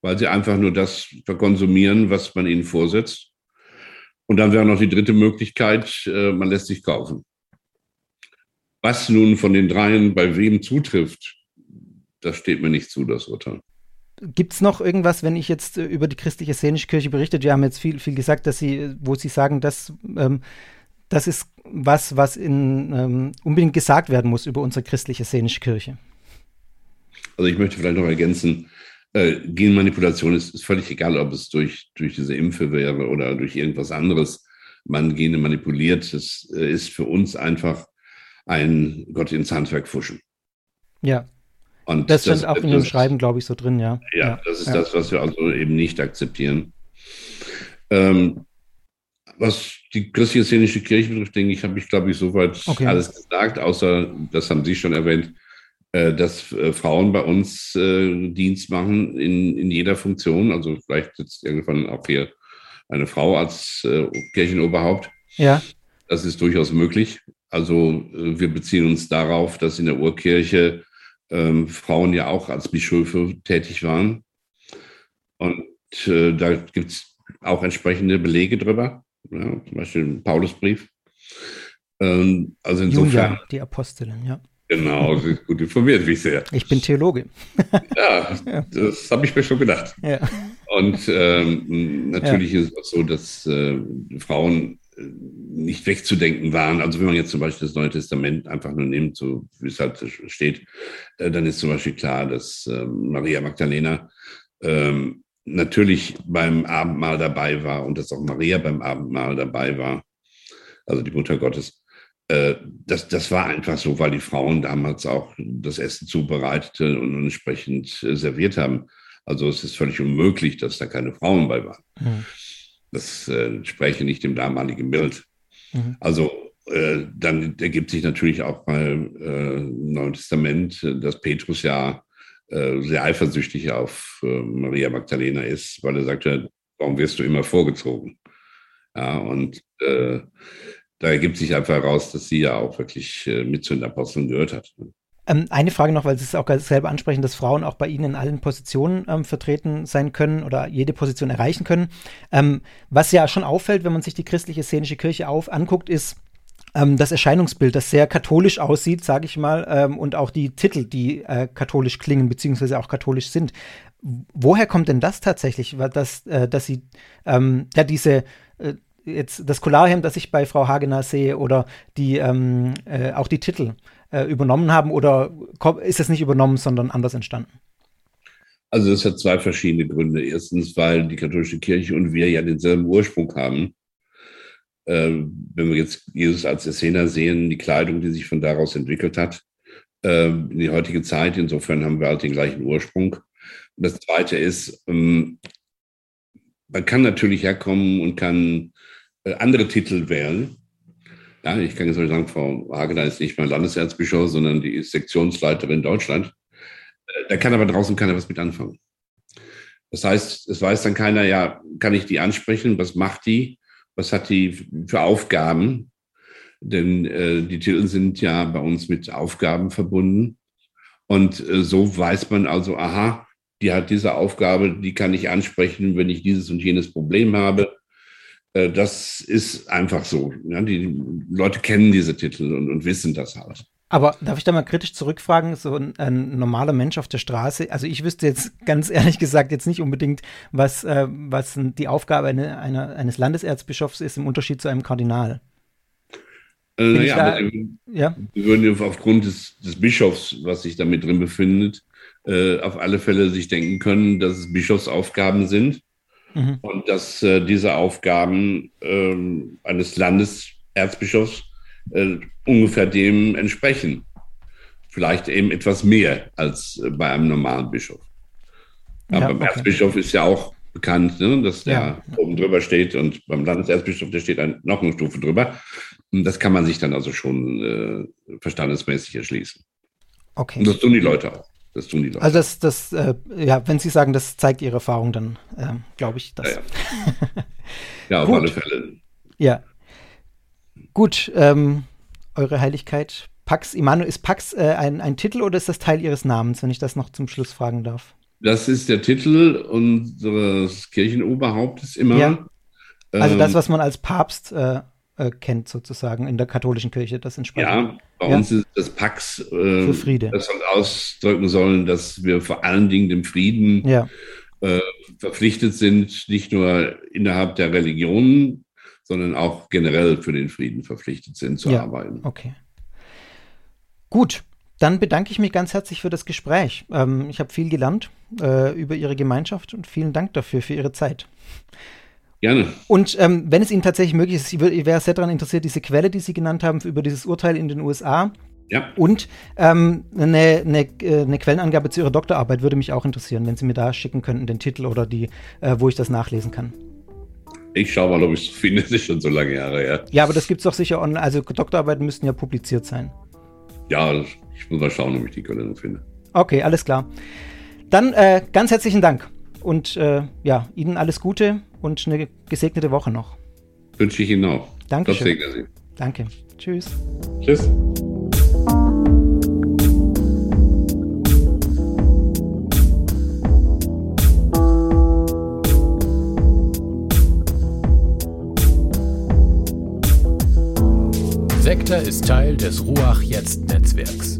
weil sie einfach nur das verkonsumieren, was man ihnen vorsetzt. Und dann wäre noch die dritte Möglichkeit, äh, man lässt sich kaufen. Was nun von den dreien bei wem zutrifft, das steht mir nicht zu, das Urteil. Gibt es noch irgendwas, wenn ich jetzt äh, über die christliche Szenische Kirche berichte? Wir haben jetzt viel, viel gesagt, dass Sie, wo Sie sagen, dass ähm, das ist was, was in, ähm, unbedingt gesagt werden muss über unsere christliche Szenische Kirche. Also ich möchte vielleicht noch ergänzen, äh, Genmanipulation ist, ist, völlig egal, ob es durch, durch diese Impfe wäre oder durch irgendwas anderes man Gene manipuliert. Es äh, ist für uns einfach ein Gott ins Handwerk fuschen. Ja. Und das stand das, auch in Ihrem Schreiben, glaube ich, so drin, ja. Ja, ja. das ist ja. das, was wir also eben nicht akzeptieren. Ähm, was die christliche szenische Kirche betrifft, denke ich, habe ich, glaube ich, soweit okay. alles gesagt, außer, das haben Sie schon erwähnt, äh, dass äh, Frauen bei uns äh, Dienst machen in, in jeder Funktion. Also vielleicht sitzt irgendwann auch hier eine Frau als Kirchenoberhaupt. Ja. Das ist durchaus möglich. Also wir beziehen uns darauf, dass in der Urkirche ähm, Frauen ja auch als Bischöfe tätig waren. Und äh, da gibt es auch entsprechende Belege drüber. Ja, zum Beispiel im Paulusbrief. Ähm, also insofern. Julia, die Apostelin, ja. Genau, gut informiert, wie ich sehe. Ich bin Theologe. ja, das habe ich mir schon gedacht. Ja. Und ähm, natürlich ja. ist es auch so, dass äh, Frauen äh, nicht wegzudenken waren. Also wenn man jetzt zum Beispiel das Neue Testament einfach nur nimmt, so wie es halt steht, äh, dann ist zum Beispiel klar, dass äh, Maria Magdalena ähm, natürlich beim Abendmahl dabei war und dass auch Maria beim Abendmahl dabei war. also die Mutter Gottes. Äh, das, das war einfach so, weil die Frauen damals auch das Essen zubereitete und entsprechend äh, serviert haben. Also es ist völlig unmöglich, dass da keine Frauen bei waren. Mhm. Das äh, entspreche nicht dem damaligen Bild. Mhm. Also äh, dann ergibt sich natürlich auch beim äh, Neuen Testament, dass Petrus ja äh, sehr eifersüchtig auf Maria Magdalena ist, weil er sagte, warum wirst du immer vorgezogen? Ja, und da ergibt sich einfach heraus, dass sie ja auch wirklich mit zu den Aposteln gehört hat. Ähm, eine Frage noch, weil Sie es auch selber ansprechen, dass Frauen auch bei Ihnen in allen Positionen ähm, vertreten sein können oder jede Position erreichen können. Ähm, was ja schon auffällt, wenn man sich die christliche szenische Kirche auf, anguckt, ist, ähm, das Erscheinungsbild, das sehr katholisch aussieht, sage ich mal, ähm, und auch die Titel, die äh, katholisch klingen, beziehungsweise auch katholisch sind. Woher kommt denn das tatsächlich, dass, äh, dass Sie ähm, ja diese äh, jetzt das Kularhemd, das ich bei Frau Hagener sehe, oder die ähm, äh, auch die Titel äh, übernommen haben, oder ist es nicht übernommen, sondern anders entstanden? Also das hat zwei verschiedene Gründe. Erstens, weil die katholische Kirche und wir ja denselben Ursprung haben äh, wenn wir jetzt Jesus als Essener sehen, die Kleidung, die sich von daraus entwickelt hat, äh, in die heutige Zeit. Insofern haben wir halt den gleichen Ursprung. Und das Zweite ist, ähm, man kann natürlich herkommen und kann andere Titel wählen. Ja, ich kann jetzt nicht sagen, Frau Hagener ist nicht mal Landeserzbischof, sondern die ist Sektionsleiterin Deutschland. Äh, da kann aber draußen keiner was mit anfangen. Das heißt, es weiß dann keiner, ja, kann ich die ansprechen? Was macht die? was hat die für Aufgaben? Denn äh, die Titel sind ja bei uns mit Aufgaben verbunden. Und äh, so weiß man also, aha, die hat diese Aufgabe, die kann ich ansprechen, wenn ich dieses und jenes Problem habe. Äh, das ist einfach so. Ja? Die Leute kennen diese Titel und, und wissen das halt. Aber darf ich da mal kritisch zurückfragen, so ein, ein, normaler Mensch auf der Straße, also ich wüsste jetzt ganz ehrlich gesagt jetzt nicht unbedingt, was, äh, was die Aufgabe eine, eine, eines Landeserzbischofs ist im Unterschied zu einem Kardinal. Äh, naja, da, aber ja? wir würden aufgrund des, des Bischofs, was sich damit drin befindet, äh, auf alle Fälle sich denken können, dass es Bischofsaufgaben sind mhm. und dass äh, diese Aufgaben ähm, eines Landeserzbischofs äh, ungefähr dem entsprechen. Vielleicht eben etwas mehr als äh, bei einem normalen Bischof. Aber ja, beim okay. Erzbischof ist ja auch bekannt, ne, dass der ja. oben drüber steht und beim Landeserzbischof, der steht ein, noch eine Stufe drüber. Und das kann man sich dann also schon äh, verstandesmäßig erschließen. Okay. Und das tun die Leute auch. Das tun die Leute. Also das, das, äh, ja, wenn Sie sagen, das zeigt Ihre Erfahrung, dann äh, glaube ich das. Ja, ja. ja auf alle Fälle. Ja. Gut, ähm, Eure Heiligkeit. Pax, Immanuel, ist Pax äh, ein, ein Titel oder ist das Teil Ihres Namens, wenn ich das noch zum Schluss fragen darf? Das ist der Titel unseres Kirchenoberhauptes immer. Ja. Also das, ähm, was man als Papst äh, kennt, sozusagen in der katholischen Kirche, das entspricht. Ja, bei ja. uns ist das Pax, äh, Für Friede. das soll ausdrücken sollen, dass wir vor allen Dingen dem Frieden ja. äh, verpflichtet sind, nicht nur innerhalb der Religionen, sondern auch generell für den Frieden verpflichtet sind zu ja, arbeiten. Okay. Gut, dann bedanke ich mich ganz herzlich für das Gespräch. Ähm, ich habe viel gelernt äh, über Ihre Gemeinschaft und vielen Dank dafür, für Ihre Zeit. Gerne. Und ähm, wenn es Ihnen tatsächlich möglich ist, ich, ich wäre sehr daran interessiert, diese Quelle, die Sie genannt haben, über dieses Urteil in den USA. Ja. Und ähm, eine, eine, äh, eine, Quellenangabe zu Ihrer Doktorarbeit würde mich auch interessieren, wenn Sie mir da schicken könnten, den Titel oder die, äh, wo ich das nachlesen kann. Ich schaue mal, ob ich es finde. Das ist schon so lange Jahre her. Ja, aber das gibt es doch sicher online. Also Doktorarbeiten müssten ja publiziert sein. Ja, ich muss mal schauen, ob ich die Quelle noch finde. Okay, alles klar. Dann äh, ganz herzlichen Dank und äh, ja, Ihnen alles Gute und eine gesegnete Woche noch. Wünsche ich Ihnen auch. Danke. Danke. Tschüss. Tschüss. Sektor ist Teil des Ruach Jetzt Netzwerks.